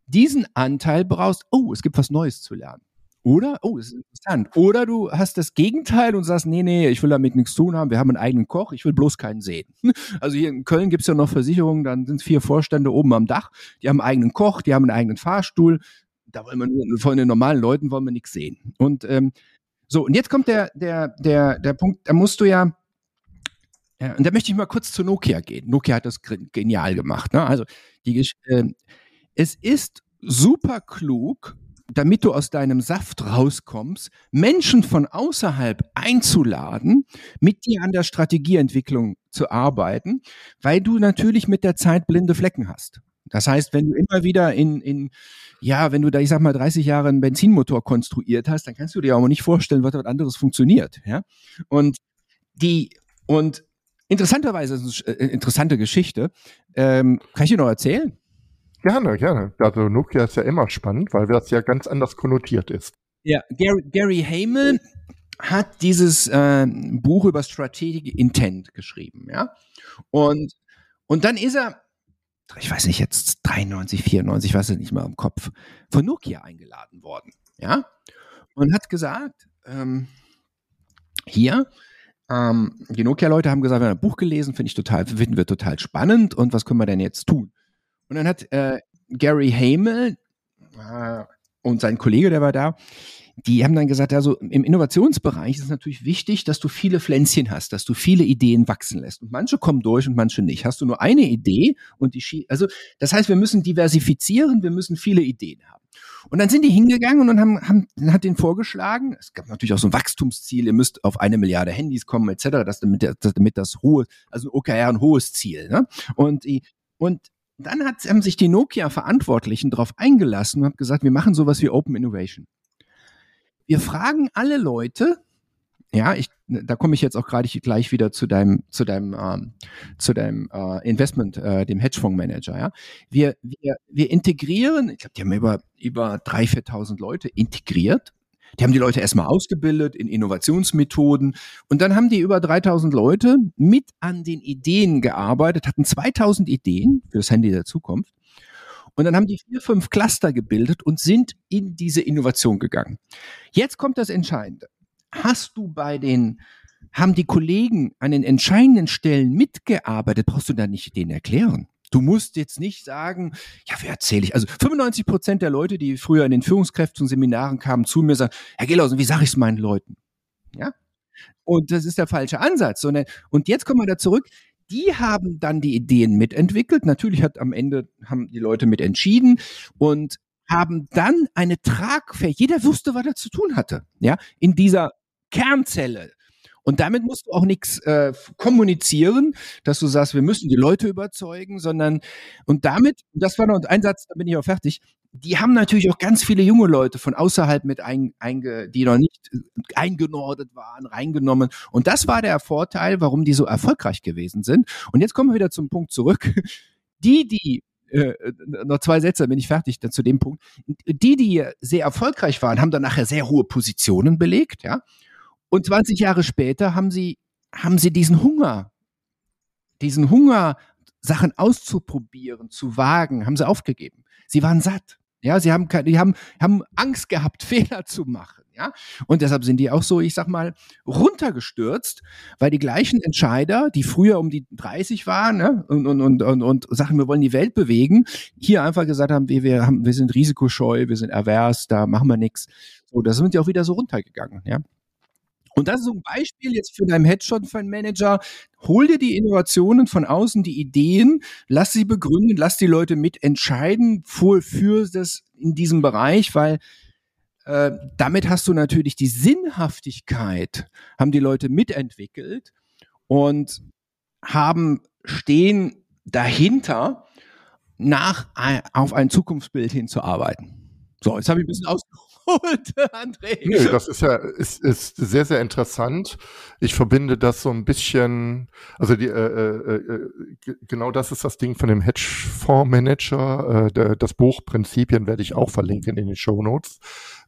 diesen Anteil brauchst, oh, es gibt was Neues zu lernen. Oder, oh, das ist interessant. Oder du hast das Gegenteil und sagst, nee, nee, ich will damit nichts tun haben, wir haben einen eigenen Koch, ich will bloß keinen sehen. Also hier in Köln gibt's ja noch Versicherungen, dann sind vier Vorstände oben am Dach, die haben einen eigenen Koch, die haben einen eigenen Fahrstuhl, da wollen wir nur, von den normalen Leuten wollen wir nichts sehen. Und ähm, so, und jetzt kommt der, der, der, der Punkt, da musst du ja, ja, und da möchte ich mal kurz zu Nokia gehen. Nokia hat das genial gemacht. Ne? Also die, äh, es ist super klug, damit du aus deinem Saft rauskommst, Menschen von außerhalb einzuladen, mit dir an der Strategieentwicklung zu arbeiten, weil du natürlich mit der Zeit blinde Flecken hast. Das heißt, wenn du immer wieder in, in, ja, wenn du da, ich sag mal, 30 Jahre einen Benzinmotor konstruiert hast, dann kannst du dir auch mal nicht vorstellen, was dort anderes funktioniert, ja. Und die, und interessanterweise, ist eine äh, interessante Geschichte, ähm, kann ich dir noch erzählen? Gerne, gerne. Also Nokia ist ja immer spannend, weil das ja ganz anders konnotiert ist. Ja, Gary, Gary Hamel hat dieses äh, Buch über Strategic Intent geschrieben, ja. Und, und dann ist er ich weiß nicht, jetzt 93, 94, weiß ich nicht mal im Kopf, von Nokia eingeladen worden. Ja? Und hat gesagt, ähm, hier, ähm, die Nokia-Leute haben gesagt, wir haben ein Buch gelesen, finde ich total, finden wir total spannend und was können wir denn jetzt tun? Und dann hat äh, Gary Hamel äh, und sein Kollege, der war da, die haben dann gesagt, also im Innovationsbereich ist es natürlich wichtig, dass du viele Pflänzchen hast, dass du viele Ideen wachsen lässt. Und manche kommen durch und manche nicht. Hast du nur eine Idee und die, also das heißt, wir müssen diversifizieren, wir müssen viele Ideen haben. Und dann sind die hingegangen und haben, haben hat den vorgeschlagen, es gab natürlich auch so ein Wachstumsziel, ihr müsst auf eine Milliarde Handys kommen, etc., das damit, das, damit das hohe, also OKR ein hohes Ziel. Ne? Und, und dann hat, haben sich die Nokia-Verantwortlichen darauf eingelassen und haben gesagt, wir machen sowas wie Open Innovation. Wir fragen alle Leute, ja, ich, da komme ich jetzt auch gerade gleich wieder zu deinem, zu deinem, ähm, zu deinem äh, Investment, äh, dem Hedgefondsmanager. Ja, wir, wir, wir integrieren. Ich glaube, die haben über über drei, viertausend Leute integriert. Die haben die Leute erstmal ausgebildet in Innovationsmethoden und dann haben die über 3000 Leute mit an den Ideen gearbeitet, hatten 2000 Ideen für das Handy der Zukunft und dann haben die vier, fünf Cluster gebildet und sind in diese Innovation gegangen. Jetzt kommt das Entscheidende. Hast du bei den, haben die Kollegen an den entscheidenden Stellen mitgearbeitet, brauchst du da nicht denen erklären. Du musst jetzt nicht sagen, ja, wer erzähle ich? Also 95 Prozent der Leute, die früher in den Führungskräften und Seminaren kamen, zu mir sagen, Herr Gelausen, wie sage ich es meinen Leuten? Ja? Und das ist der falsche Ansatz. Und jetzt kommen wir da zurück die haben dann die Ideen mitentwickelt. Natürlich hat am Ende haben die Leute mit entschieden und haben dann eine Tragfähigkeit. Jeder wusste, was er zu tun hatte. Ja, in dieser Kernzelle. Und damit musst du auch nichts äh, kommunizieren, dass du sagst, wir müssen die Leute überzeugen, sondern und damit, das war noch ein Satz, da bin ich auch fertig, die haben natürlich auch ganz viele junge Leute von außerhalb mit ein, einge, die noch nicht äh, eingenordet waren, reingenommen. Und das war der Vorteil, warum die so erfolgreich gewesen sind. Und jetzt kommen wir wieder zum Punkt zurück. Die, die äh, noch zwei Sätze, dann bin ich fertig dann zu dem Punkt. Die, die sehr erfolgreich waren, haben dann nachher sehr hohe Positionen belegt, ja. Und 20 Jahre später haben sie, haben sie diesen Hunger, diesen Hunger, Sachen auszuprobieren, zu wagen, haben sie aufgegeben. Sie waren satt. Ja, sie haben, die haben, haben Angst gehabt, Fehler zu machen. Ja, und deshalb sind die auch so, ich sag mal, runtergestürzt, weil die gleichen Entscheider, die früher um die 30 waren ne, und, und, und, und, und sagen, wir wollen die Welt bewegen, hier einfach gesagt haben, wir, wir, haben, wir sind risikoscheu, wir sind ervers, da machen wir nichts. So, da sind die auch wieder so runtergegangen. Ja, und das ist so ein Beispiel jetzt für deinen Headshot-Manager. Hol dir die Innovationen von außen, die Ideen, lass sie begründen, lass die Leute mitentscheiden für, für das in diesem Bereich, weil äh, damit hast du natürlich die Sinnhaftigkeit, haben die Leute mitentwickelt und haben stehen dahinter, nach auf ein Zukunftsbild hinzuarbeiten. So, jetzt habe ich ein bisschen ausgeholt geholt, André. Nee, das ist ja ist, ist sehr, sehr interessant. Ich verbinde das so ein bisschen, also die, äh, äh, äh genau das ist das Ding von dem Hedgefondsmanager. Äh, das Buch Prinzipien werde ich auch verlinken in den Show Notes.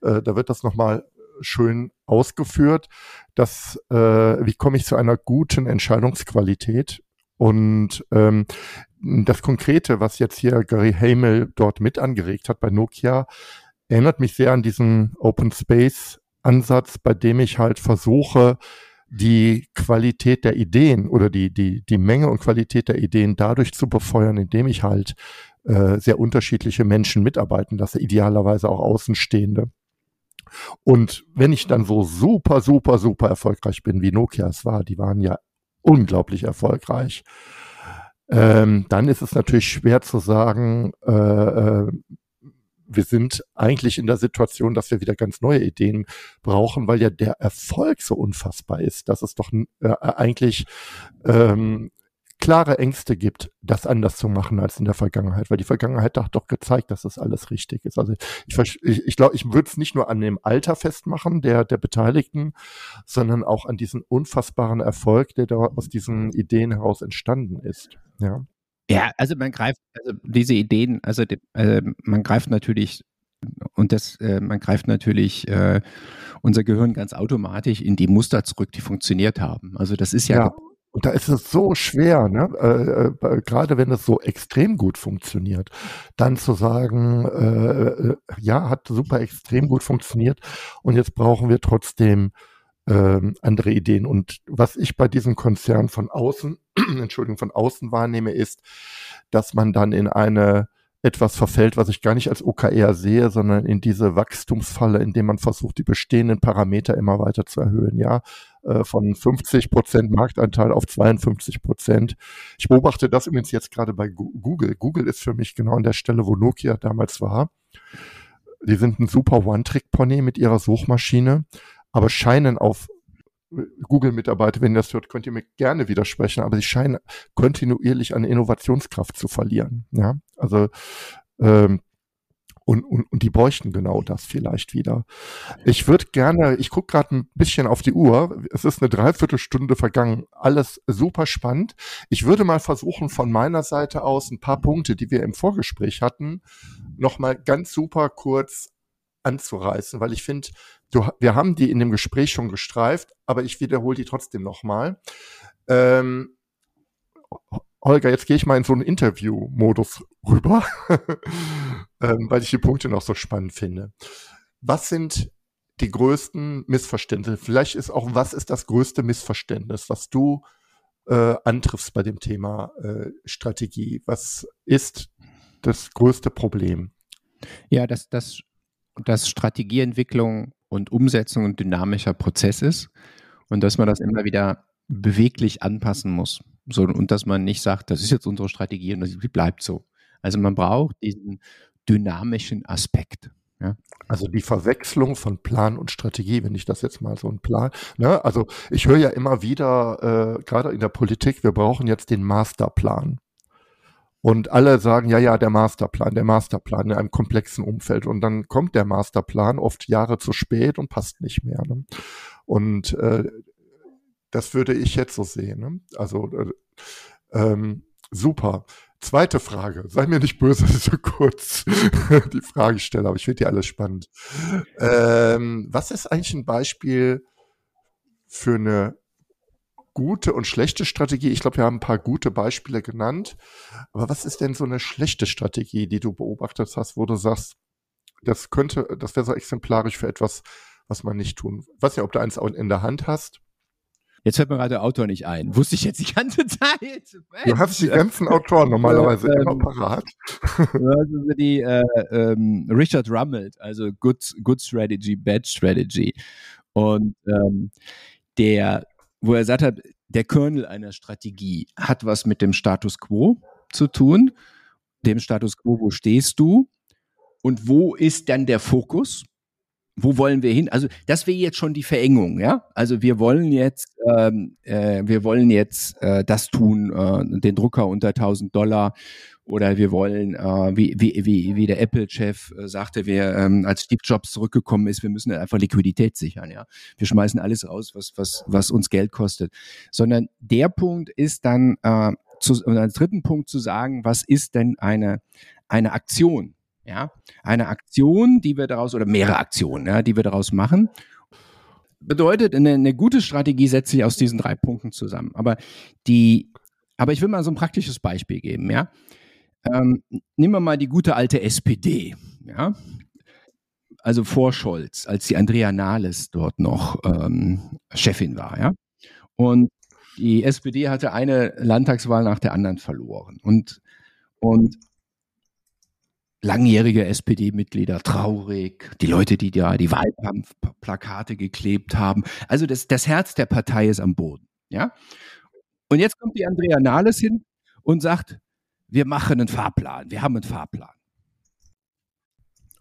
Äh, da wird das nochmal schön ausgeführt, dass äh, wie komme ich zu einer guten Entscheidungsqualität und ähm, das Konkrete, was jetzt hier Gary Hamel dort mit angeregt hat bei Nokia, erinnert mich sehr an diesen Open Space Ansatz, bei dem ich halt versuche, die Qualität der Ideen oder die, die, die Menge und Qualität der Ideen dadurch zu befeuern, indem ich halt äh, sehr unterschiedliche Menschen mitarbeiten lasse, idealerweise auch Außenstehende. Und wenn ich dann so super, super, super erfolgreich bin, wie Nokia es war, die waren ja unglaublich erfolgreich, ähm, dann ist es natürlich schwer zu sagen, äh, äh, wir sind eigentlich in der Situation, dass wir wieder ganz neue Ideen brauchen, weil ja der Erfolg so unfassbar ist, dass es doch äh, eigentlich ähm, klare Ängste gibt, das anders zu machen als in der Vergangenheit, weil die Vergangenheit hat doch gezeigt, dass das alles richtig ist. Also ich ich, ich, glaube, ich würde es nicht nur an dem Alter festmachen der der Beteiligten, sondern auch an diesen unfassbaren Erfolg, der da aus diesen Ideen heraus entstanden ist. Ja. Ja, also man greift, also diese Ideen, also äh, man greift natürlich und das, äh, man greift natürlich äh, unser Gehirn ganz automatisch in die Muster zurück, die funktioniert haben. Also das ist ja. ja und da ist es so schwer, ne? Äh, äh, gerade wenn es so extrem gut funktioniert, dann zu sagen, äh, äh, ja, hat super extrem gut funktioniert und jetzt brauchen wir trotzdem ähm, andere Ideen. Und was ich bei diesem Konzern von außen, Entschuldigung, von außen wahrnehme, ist, dass man dann in eine etwas verfällt, was ich gar nicht als OKR sehe, sondern in diese Wachstumsfalle, in dem man versucht, die bestehenden Parameter immer weiter zu erhöhen, ja, äh, von 50 Prozent Marktanteil auf 52 Prozent. Ich beobachte das übrigens jetzt gerade bei Google. Google ist für mich genau an der Stelle, wo Nokia damals war. Die sind ein super One-Trick-Pony mit ihrer Suchmaschine aber scheinen auf Google-Mitarbeiter, wenn ihr das hört, könnt ihr mir gerne widersprechen, aber sie scheinen kontinuierlich an Innovationskraft zu verlieren. Ja, also ähm, und, und, und die bräuchten genau das vielleicht wieder. Ich würde gerne, ich gucke gerade ein bisschen auf die Uhr. Es ist eine Dreiviertelstunde vergangen. Alles super spannend. Ich würde mal versuchen, von meiner Seite aus ein paar Punkte, die wir im Vorgespräch hatten, nochmal ganz super kurz anzureißen, weil ich finde, wir haben die in dem Gespräch schon gestreift, aber ich wiederhole die trotzdem nochmal. Ähm, Holger, jetzt gehe ich mal in so einen Interview-Modus rüber, ähm, weil ich die Punkte noch so spannend finde. Was sind die größten Missverständnisse? Vielleicht ist auch, was ist das größte Missverständnis, was du äh, antriffst bei dem Thema äh, Strategie? Was ist das größte Problem? Ja, das, das dass Strategieentwicklung und Umsetzung ein dynamischer Prozess ist und dass man das immer wieder beweglich anpassen muss. So, und dass man nicht sagt, das ist jetzt unsere Strategie und das bleibt so. Also man braucht diesen dynamischen Aspekt. Ja? Also die Verwechslung von Plan und Strategie, wenn ich das jetzt mal so ein Plan, ne? Also ich höre ja immer wieder, äh, gerade in der Politik, wir brauchen jetzt den Masterplan. Und alle sagen, ja, ja, der Masterplan, der Masterplan in einem komplexen Umfeld. Und dann kommt der Masterplan oft Jahre zu spät und passt nicht mehr. Ne? Und äh, das würde ich jetzt so sehen. Ne? Also äh, ähm, super. Zweite Frage. Sei mir nicht böse, so kurz die Frage stelle, aber ich finde die alles spannend. Ähm, was ist eigentlich ein Beispiel für eine gute und schlechte Strategie? Ich glaube, wir haben ein paar gute Beispiele genannt. Aber was ist denn so eine schlechte Strategie, die du beobachtet hast, wo du sagst, das könnte, das wäre so exemplarisch für etwas, was man nicht tun. Ich weiß nicht, ob du eins in der Hand hast. Jetzt fällt mir gerade der Autor nicht ein. Wusste ich jetzt die ganze Zeit. Mensch. Du hast die ganzen Autoren normalerweise ähm, immer parat. Also die äh, ähm, Richard Rummelt, also Good, Good Strategy, Bad Strategy. Und ähm, der, wo er sagt hat, der Kernel einer Strategie hat was mit dem Status quo zu tun. Dem Status quo, wo stehst du? Und wo ist dann der Fokus? wo wollen wir hin? Also das wäre jetzt schon die Verengung, ja. Also wir wollen jetzt, ähm, äh, wir wollen jetzt äh, das tun, äh, den Drucker unter 1000 Dollar oder wir wollen, äh, wie, wie, wie, wie der Apple-Chef äh, sagte, wir, ähm, als Steve Jobs zurückgekommen ist, wir müssen einfach Liquidität sichern, ja. Wir schmeißen alles raus, was, was, was uns Geld kostet. Sondern der Punkt ist dann, äh, zu, und als dritten Punkt zu sagen, was ist denn eine, eine Aktion? Ja, eine Aktion, die wir daraus oder mehrere Aktionen, ja, die wir daraus machen, bedeutet eine, eine gute Strategie setzt sich aus diesen drei Punkten zusammen. Aber die, aber ich will mal so ein praktisches Beispiel geben. Ja, ähm, nehmen wir mal die gute alte SPD. Ja, also vor Scholz, als die Andrea Nahles dort noch ähm, Chefin war. Ja, und die SPD hatte eine Landtagswahl nach der anderen verloren. Und, und langjährige SPD-Mitglieder traurig, die Leute, die da die Wahlkampfplakate geklebt haben. Also das, das Herz der Partei ist am Boden. Ja? Und jetzt kommt die Andrea Nahles hin und sagt, wir machen einen Fahrplan, wir haben einen Fahrplan.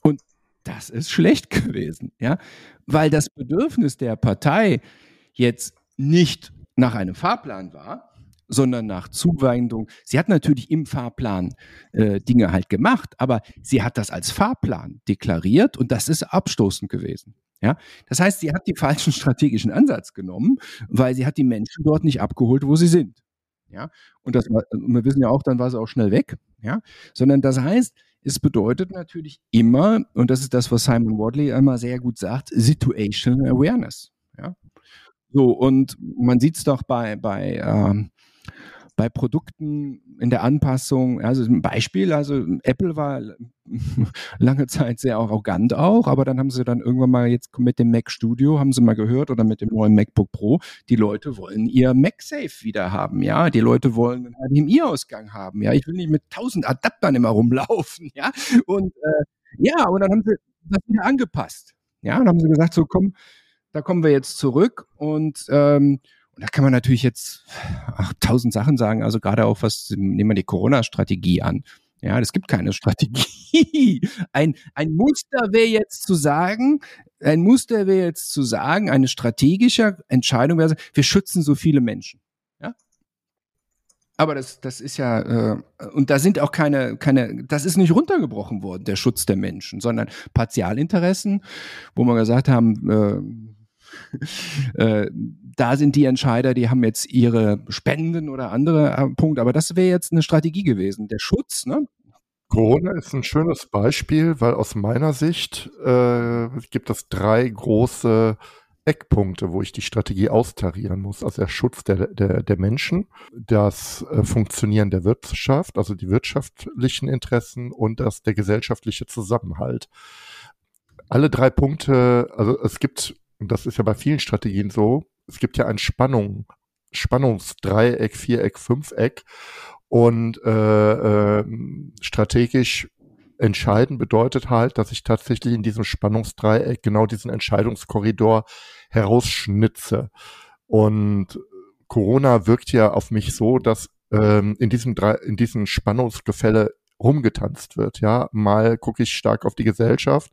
Und das ist schlecht gewesen, ja, weil das Bedürfnis der Partei jetzt nicht nach einem Fahrplan war, sondern nach Zuwendung. Sie hat natürlich im Fahrplan äh, Dinge halt gemacht, aber sie hat das als Fahrplan deklariert und das ist abstoßend gewesen. Ja, das heißt, sie hat die falschen strategischen Ansatz genommen, weil sie hat die Menschen dort nicht abgeholt, wo sie sind. Ja, und das war, wir wissen ja auch, dann war sie auch schnell weg. Ja, sondern das heißt, es bedeutet natürlich immer, und das ist das, was Simon Wadley immer sehr gut sagt, Situational Awareness. Ja, so, und man sieht es doch bei, bei ähm, bei Produkten in der Anpassung, also ein Beispiel, also Apple war lange Zeit sehr arrogant auch, aber dann haben sie dann irgendwann mal jetzt mit dem Mac Studio, haben sie mal gehört, oder mit dem neuen MacBook Pro, die Leute wollen ihr MagSafe wieder haben, ja, die Leute wollen einen HDMI-Ausgang haben, ja, ich will nicht mit tausend Adaptern immer rumlaufen, ja, und äh, ja, und dann haben sie das wieder angepasst, ja, und haben sie gesagt, so komm, da kommen wir jetzt zurück und ähm, und da kann man natürlich jetzt ach, tausend Sachen sagen, also gerade auch was, nehmen wir die Corona-Strategie an. Ja, es gibt keine Strategie. Ein, ein Muster wäre jetzt zu sagen, ein Muster wäre jetzt zu sagen, eine strategische Entscheidung wäre, wir schützen so viele Menschen. Ja? Aber das, das ist ja, äh, und da sind auch keine, keine, das ist nicht runtergebrochen worden, der Schutz der Menschen, sondern Partialinteressen, wo wir gesagt haben, äh, äh, da sind die Entscheider, die haben jetzt ihre Spenden oder andere äh, Punkte, aber das wäre jetzt eine Strategie gewesen. Der Schutz, ne? Corona ist ein schönes Beispiel, weil aus meiner Sicht äh, gibt es drei große Eckpunkte, wo ich die Strategie austarieren muss. Also der Schutz der, der, der Menschen, das äh, Funktionieren der Wirtschaft, also die wirtschaftlichen Interessen und das der gesellschaftliche Zusammenhalt. Alle drei Punkte, also es gibt und das ist ja bei vielen Strategien so, es gibt ja ein Spannung, Spannungsdreieck, Viereck, Fünfeck und äh, äh, strategisch entscheiden bedeutet halt, dass ich tatsächlich in diesem Spannungsdreieck genau diesen Entscheidungskorridor herausschnitze. Und Corona wirkt ja auf mich so, dass ähm, in diesem in diesem Spannungsgefälle rumgetanzt wird. Ja, mal gucke ich stark auf die Gesellschaft,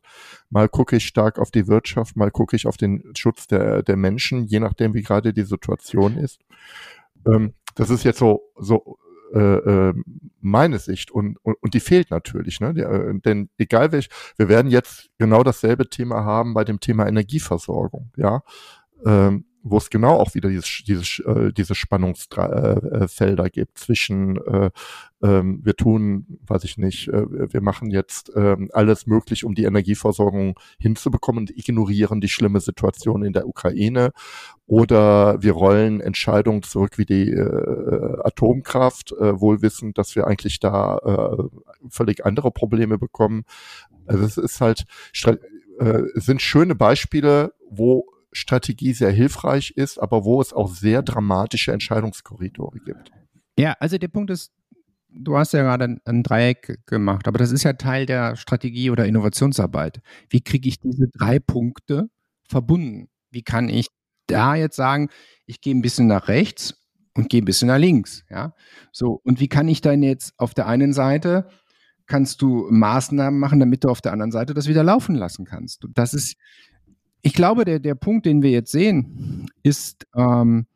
mal gucke ich stark auf die Wirtschaft, mal gucke ich auf den Schutz der, der Menschen, je nachdem, wie gerade die Situation ist. Ähm, das ist jetzt so, so äh, äh, meine Sicht und, und, und die fehlt natürlich, ne? Der, äh, denn egal welch, wir werden jetzt genau dasselbe Thema haben bei dem Thema Energieversorgung, ja. Ähm, wo es genau auch wieder dieses, dieses, äh, diese Spannungsfelder äh, gibt zwischen äh, ähm, wir tun, weiß ich nicht, äh, wir machen jetzt äh, alles möglich, um die Energieversorgung hinzubekommen und ignorieren die schlimme Situation in der Ukraine oder wir rollen Entscheidungen zurück wie die äh, Atomkraft, äh, wohl wissend, dass wir eigentlich da äh, völlig andere Probleme bekommen. Also es ist halt, äh, es sind schöne Beispiele, wo Strategie sehr hilfreich ist, aber wo es auch sehr dramatische Entscheidungskorridore gibt. Ja, also der Punkt ist, du hast ja gerade ein, Dreieck gemacht, aber das ist ja Teil der Strategie oder Innovationsarbeit. Wie kriege ich diese drei Punkte verbunden? Wie kann ich da jetzt sagen, ich gehe ein bisschen nach rechts und gehe ein bisschen nach links, ja? So, und wie kann ich dann jetzt auf der einen Seite kannst du Maßnahmen machen, damit du auf der anderen Seite das wieder laufen lassen kannst. Das ist ich glaube, der, der Punkt, den wir jetzt sehen, ist, ähm,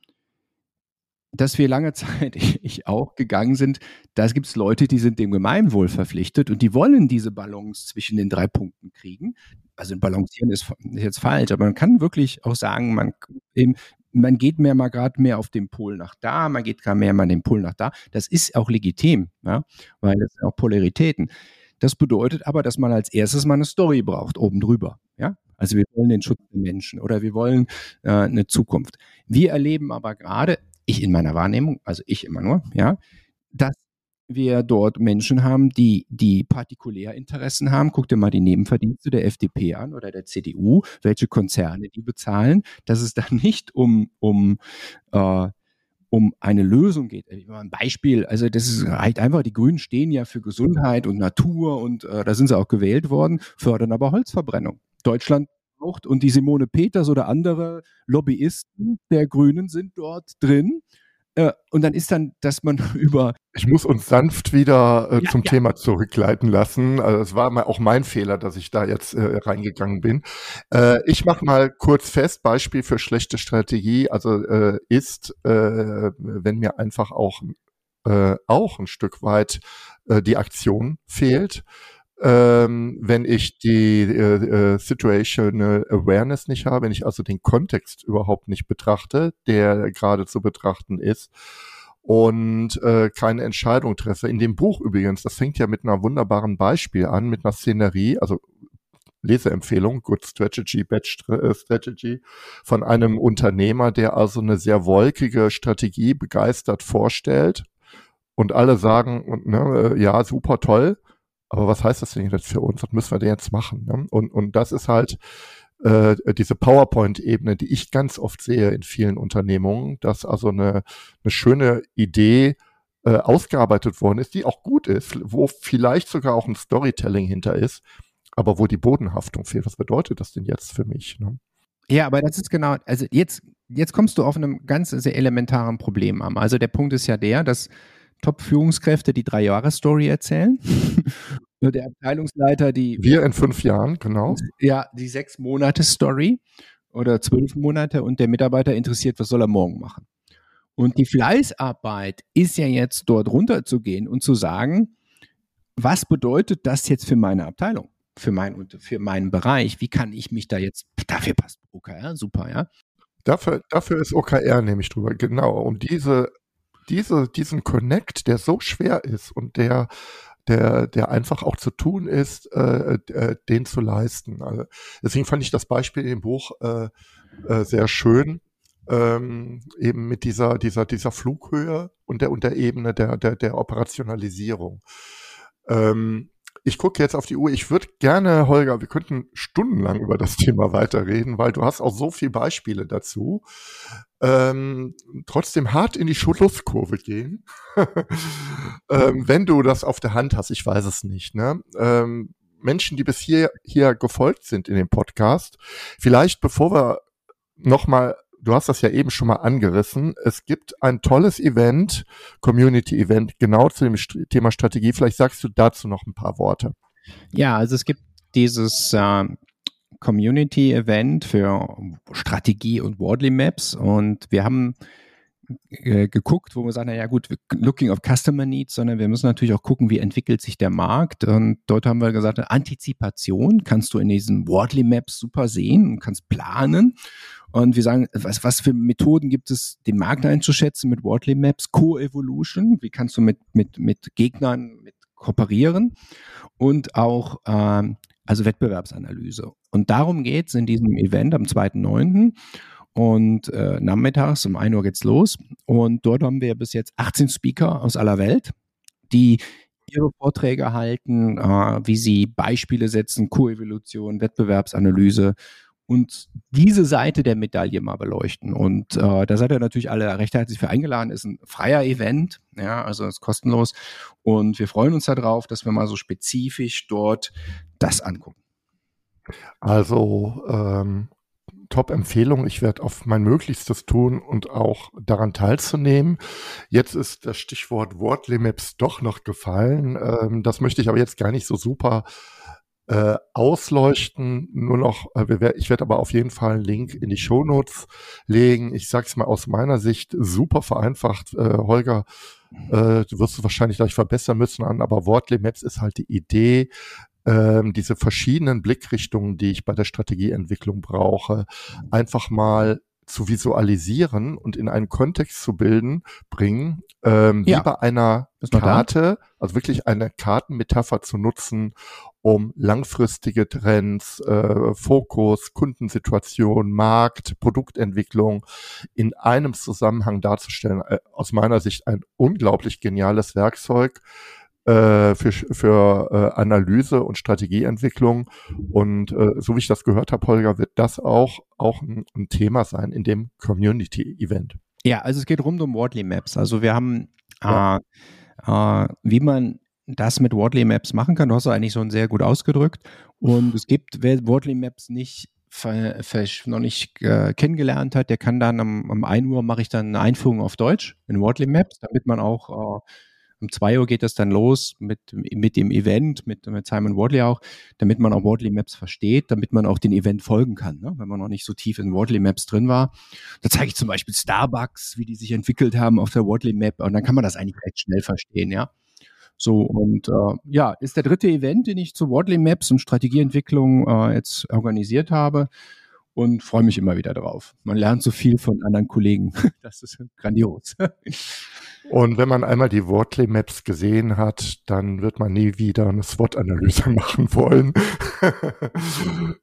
dass wir lange Zeit, ich auch, gegangen sind, da gibt es Leute, die sind dem Gemeinwohl verpflichtet und die wollen diese Balance zwischen den drei Punkten kriegen. Also balancieren ist, ist jetzt falsch, aber man kann wirklich auch sagen, man, eben, man geht mehr mal gerade mehr auf den Pol nach da, man geht gerade mehr mal den Pol nach da. Das ist auch legitim, ja, weil das sind auch Polaritäten. Das bedeutet aber, dass man als erstes mal eine Story braucht, oben drüber. Ja? Also wir wollen den Schutz der Menschen oder wir wollen äh, eine Zukunft. Wir erleben aber gerade, ich in meiner Wahrnehmung, also ich immer nur, ja, dass wir dort Menschen haben, die, die Partikulärinteressen haben. Guck dir mal die Nebenverdienste der FDP an oder der CDU, welche Konzerne die bezahlen, dass es da nicht um, um äh, um eine Lösung geht. Ein Beispiel, also das ist halt einfach, die Grünen stehen ja für Gesundheit und Natur und äh, da sind sie auch gewählt worden, fördern aber Holzverbrennung. Deutschland braucht und die Simone Peters oder andere Lobbyisten der Grünen sind dort drin. Äh, und dann ist dann, dass man über. Ich muss uns sanft wieder äh, ja, zum ja. Thema zurückleiten lassen. Also es war auch mein Fehler, dass ich da jetzt äh, reingegangen bin. Äh, ich mache mal kurz fest, Beispiel für schlechte Strategie, also äh, ist, wenn mir einfach auch, auch ein Stück weit die Aktion fehlt ähm, wenn ich die äh, äh, Situational Awareness nicht habe, wenn ich also den Kontext überhaupt nicht betrachte, der gerade zu betrachten ist und äh, keine Entscheidung treffe. In dem Buch übrigens, das fängt ja mit einer wunderbaren Beispiel an, mit einer Szenerie, also Leseempfehlung, Good Strategy, Bad äh, Strategy, von einem Unternehmer, der also eine sehr wolkige Strategie begeistert vorstellt und alle sagen, ne, äh, ja, super toll aber was heißt das denn jetzt für uns? Was müssen wir denn jetzt machen? Ne? Und, und das ist halt äh, diese PowerPoint-Ebene, die ich ganz oft sehe in vielen Unternehmungen, dass also eine, eine schöne Idee äh, ausgearbeitet worden ist, die auch gut ist, wo vielleicht sogar auch ein Storytelling hinter ist, aber wo die Bodenhaftung fehlt. Was bedeutet das denn jetzt für mich? Ne? Ja, aber das ist genau, also jetzt, jetzt kommst du auf einem ganz sehr elementaren Problem an. Also der Punkt ist ja der, dass Top-Führungskräfte die Drei-Jahre-Story erzählen. der Abteilungsleiter die. Wir in fünf Jahren, genau. Ja, die sechs Monate-Story oder zwölf Monate und der Mitarbeiter interessiert, was soll er morgen machen. Und die Fleißarbeit ist ja jetzt dort runterzugehen und zu sagen, was bedeutet das jetzt für meine Abteilung, für, mein, für meinen Bereich? Wie kann ich mich da jetzt, dafür passt OKR, super, ja. Dafür, dafür ist OKR nämlich drüber, genau. Um diese diese, diesen Connect, der so schwer ist und der, der, der einfach auch zu tun ist, äh, äh, den zu leisten. Also deswegen fand ich das Beispiel dem Buch äh, äh, sehr schön. Ähm, eben mit dieser, dieser, dieser Flughöhe und der, und Ebene der, der, der Operationalisierung. Ähm, ich gucke jetzt auf die Uhr. Ich würde gerne, Holger, wir könnten stundenlang über das Thema weiterreden, weil du hast auch so viele Beispiele dazu. Ähm, trotzdem hart in die Schlusskurve gehen. ähm, wenn du das auf der Hand hast, ich weiß es nicht. Ne? Ähm, Menschen, die bis hier, hier gefolgt sind in dem Podcast, vielleicht bevor wir nochmal du hast das ja eben schon mal angerissen. Es gibt ein tolles Event, Community-Event, genau zu dem Thema Strategie. Vielleicht sagst du dazu noch ein paar Worte. Ja, also es gibt dieses äh, Community-Event für Strategie und Wordly Maps und wir haben äh, geguckt, wo wir sagen, naja gut, looking of Customer Needs, sondern wir müssen natürlich auch gucken, wie entwickelt sich der Markt. Und dort haben wir gesagt, Antizipation kannst du in diesen Wordly Maps super sehen und kannst planen. Und wir sagen, was, was für Methoden gibt es, den Markt einzuschätzen mit Wordly Maps? Co-Evolution, wie kannst du mit, mit, mit Gegnern mit kooperieren? Und auch ähm, also Wettbewerbsanalyse. Und darum geht es in diesem Event am 2.9. Und äh, nachmittags um 1 Uhr geht's los. Und dort haben wir bis jetzt 18 Speaker aus aller Welt, die ihre Vorträge halten, äh, wie sie Beispiele setzen, Koevolution, Wettbewerbsanalyse und diese Seite der Medaille mal beleuchten. Und äh, da seid ihr natürlich alle recht herzlich für eingeladen. Ist ein freier Event, ja, also ist kostenlos. Und wir freuen uns darauf, dass wir mal so spezifisch dort das angucken. Also ähm, Top-Empfehlung. Ich werde auf mein Möglichstes tun und auch daran teilzunehmen. Jetzt ist das Stichwort Wortlimaps doch noch gefallen. Ähm, das möchte ich aber jetzt gar nicht so super äh, ausleuchten. Nur noch, äh, ich werde aber auf jeden Fall einen Link in die Show Notes legen. Ich sage es mal aus meiner Sicht super vereinfacht. Äh, Holger, äh, du wirst es wahrscheinlich gleich verbessern müssen an, aber Wortly Maps ist halt die Idee, ähm, diese verschiedenen Blickrichtungen, die ich bei der Strategieentwicklung brauche, einfach mal zu visualisieren und in einen Kontext zu bilden, bringen, ähm, ja. wie bei einer Karte, also wirklich eine Kartenmetapher zu nutzen, um langfristige Trends, äh, Fokus, Kundensituation, Markt, Produktentwicklung in einem Zusammenhang darzustellen. Äh, aus meiner Sicht ein unglaublich geniales Werkzeug, äh, für, für äh, Analyse und Strategieentwicklung. Und äh, so wie ich das gehört habe, Holger, wird das auch, auch ein, ein Thema sein in dem Community-Event. Ja, also es geht rund um Wordly Maps. Also wir haben, ja. äh, äh, wie man das mit Wordly Maps machen kann, du hast eigentlich schon sehr gut ausgedrückt. Und es gibt, wer Wordly Maps nicht noch nicht äh, kennengelernt hat, der kann dann am, um 1 Uhr mache ich dann eine Einführung auf Deutsch in Wordly Maps, damit man auch äh, um zwei Uhr geht das dann los mit, mit dem Event, mit, mit Simon Wardley auch, damit man auch Wardley Maps versteht, damit man auch den Event folgen kann, ne? wenn man noch nicht so tief in Wardley Maps drin war. Da zeige ich zum Beispiel Starbucks, wie die sich entwickelt haben auf der Wardley Map und dann kann man das eigentlich recht schnell verstehen, ja. So, und äh, ja, ist der dritte Event, den ich zu Wardley Maps und Strategieentwicklung äh, jetzt organisiert habe und freue mich immer wieder drauf. Man lernt so viel von anderen Kollegen. Das ist grandios. Und wenn man einmal die Wortley Maps gesehen hat, dann wird man nie wieder eine SWOT-Analyse machen wollen.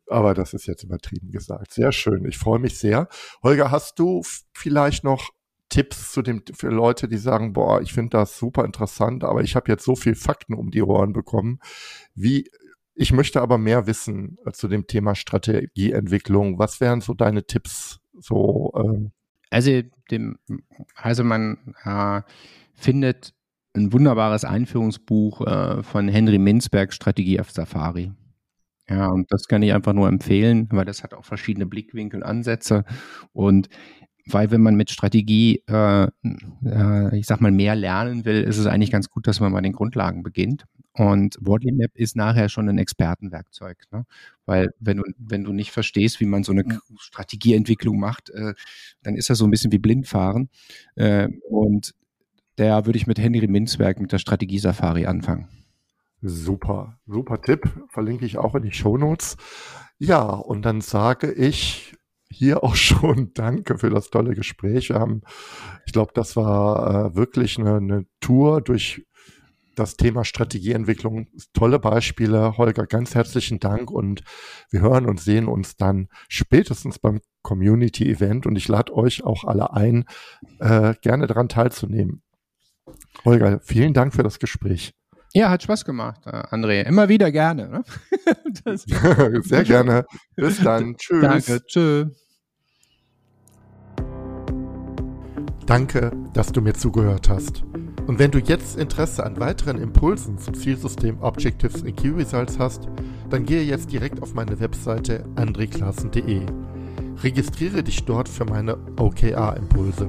Aber das ist jetzt übertrieben gesagt. Sehr schön. Ich freue mich sehr. Holger, hast du vielleicht noch Tipps zu dem für Leute, die sagen, boah, ich finde das super interessant, aber ich habe jetzt so viel Fakten um die Ohren bekommen. Wie ich möchte aber mehr wissen äh, zu dem Thema Strategieentwicklung. Was wären so deine Tipps? So, ähm also, dem, also man äh, findet ein wunderbares Einführungsbuch äh, von Henry Minzberg, Strategie auf Safari. Ja, und das kann ich einfach nur empfehlen, weil das hat auch verschiedene Blickwinkel, Ansätze und weil wenn man mit Strategie, äh, äh, ich sag mal, mehr lernen will, ist es eigentlich ganz gut, dass man bei den Grundlagen beginnt. Und Wordly Map ist nachher schon ein Expertenwerkzeug, ne? weil wenn du, wenn du nicht verstehst, wie man so eine Strategieentwicklung macht, äh, dann ist das so ein bisschen wie Blindfahren. Äh, und da würde ich mit Henry Minzwerk mit der Strategie Safari anfangen. Super, super Tipp. Verlinke ich auch in die Show Notes. Ja, und dann sage ich hier auch schon Danke für das tolle Gespräch. Ich glaube, das war äh, wirklich eine, eine Tour durch das Thema Strategieentwicklung. Tolle Beispiele. Holger, ganz herzlichen Dank und wir hören und sehen uns dann spätestens beim Community Event und ich lade euch auch alle ein, äh, gerne daran teilzunehmen. Holger, vielen Dank für das Gespräch. Ja, hat Spaß gemacht, äh, André. Immer wieder gerne. Ne? Sehr gerne. Bis dann. Tschüss. Danke. Tschüss. Danke, dass du mir zugehört hast. Und wenn du jetzt Interesse an weiteren Impulsen zum Zielsystem Objectives and Key Results hast, dann gehe jetzt direkt auf meine Webseite andreklassen.de. Registriere dich dort für meine OKR-Impulse.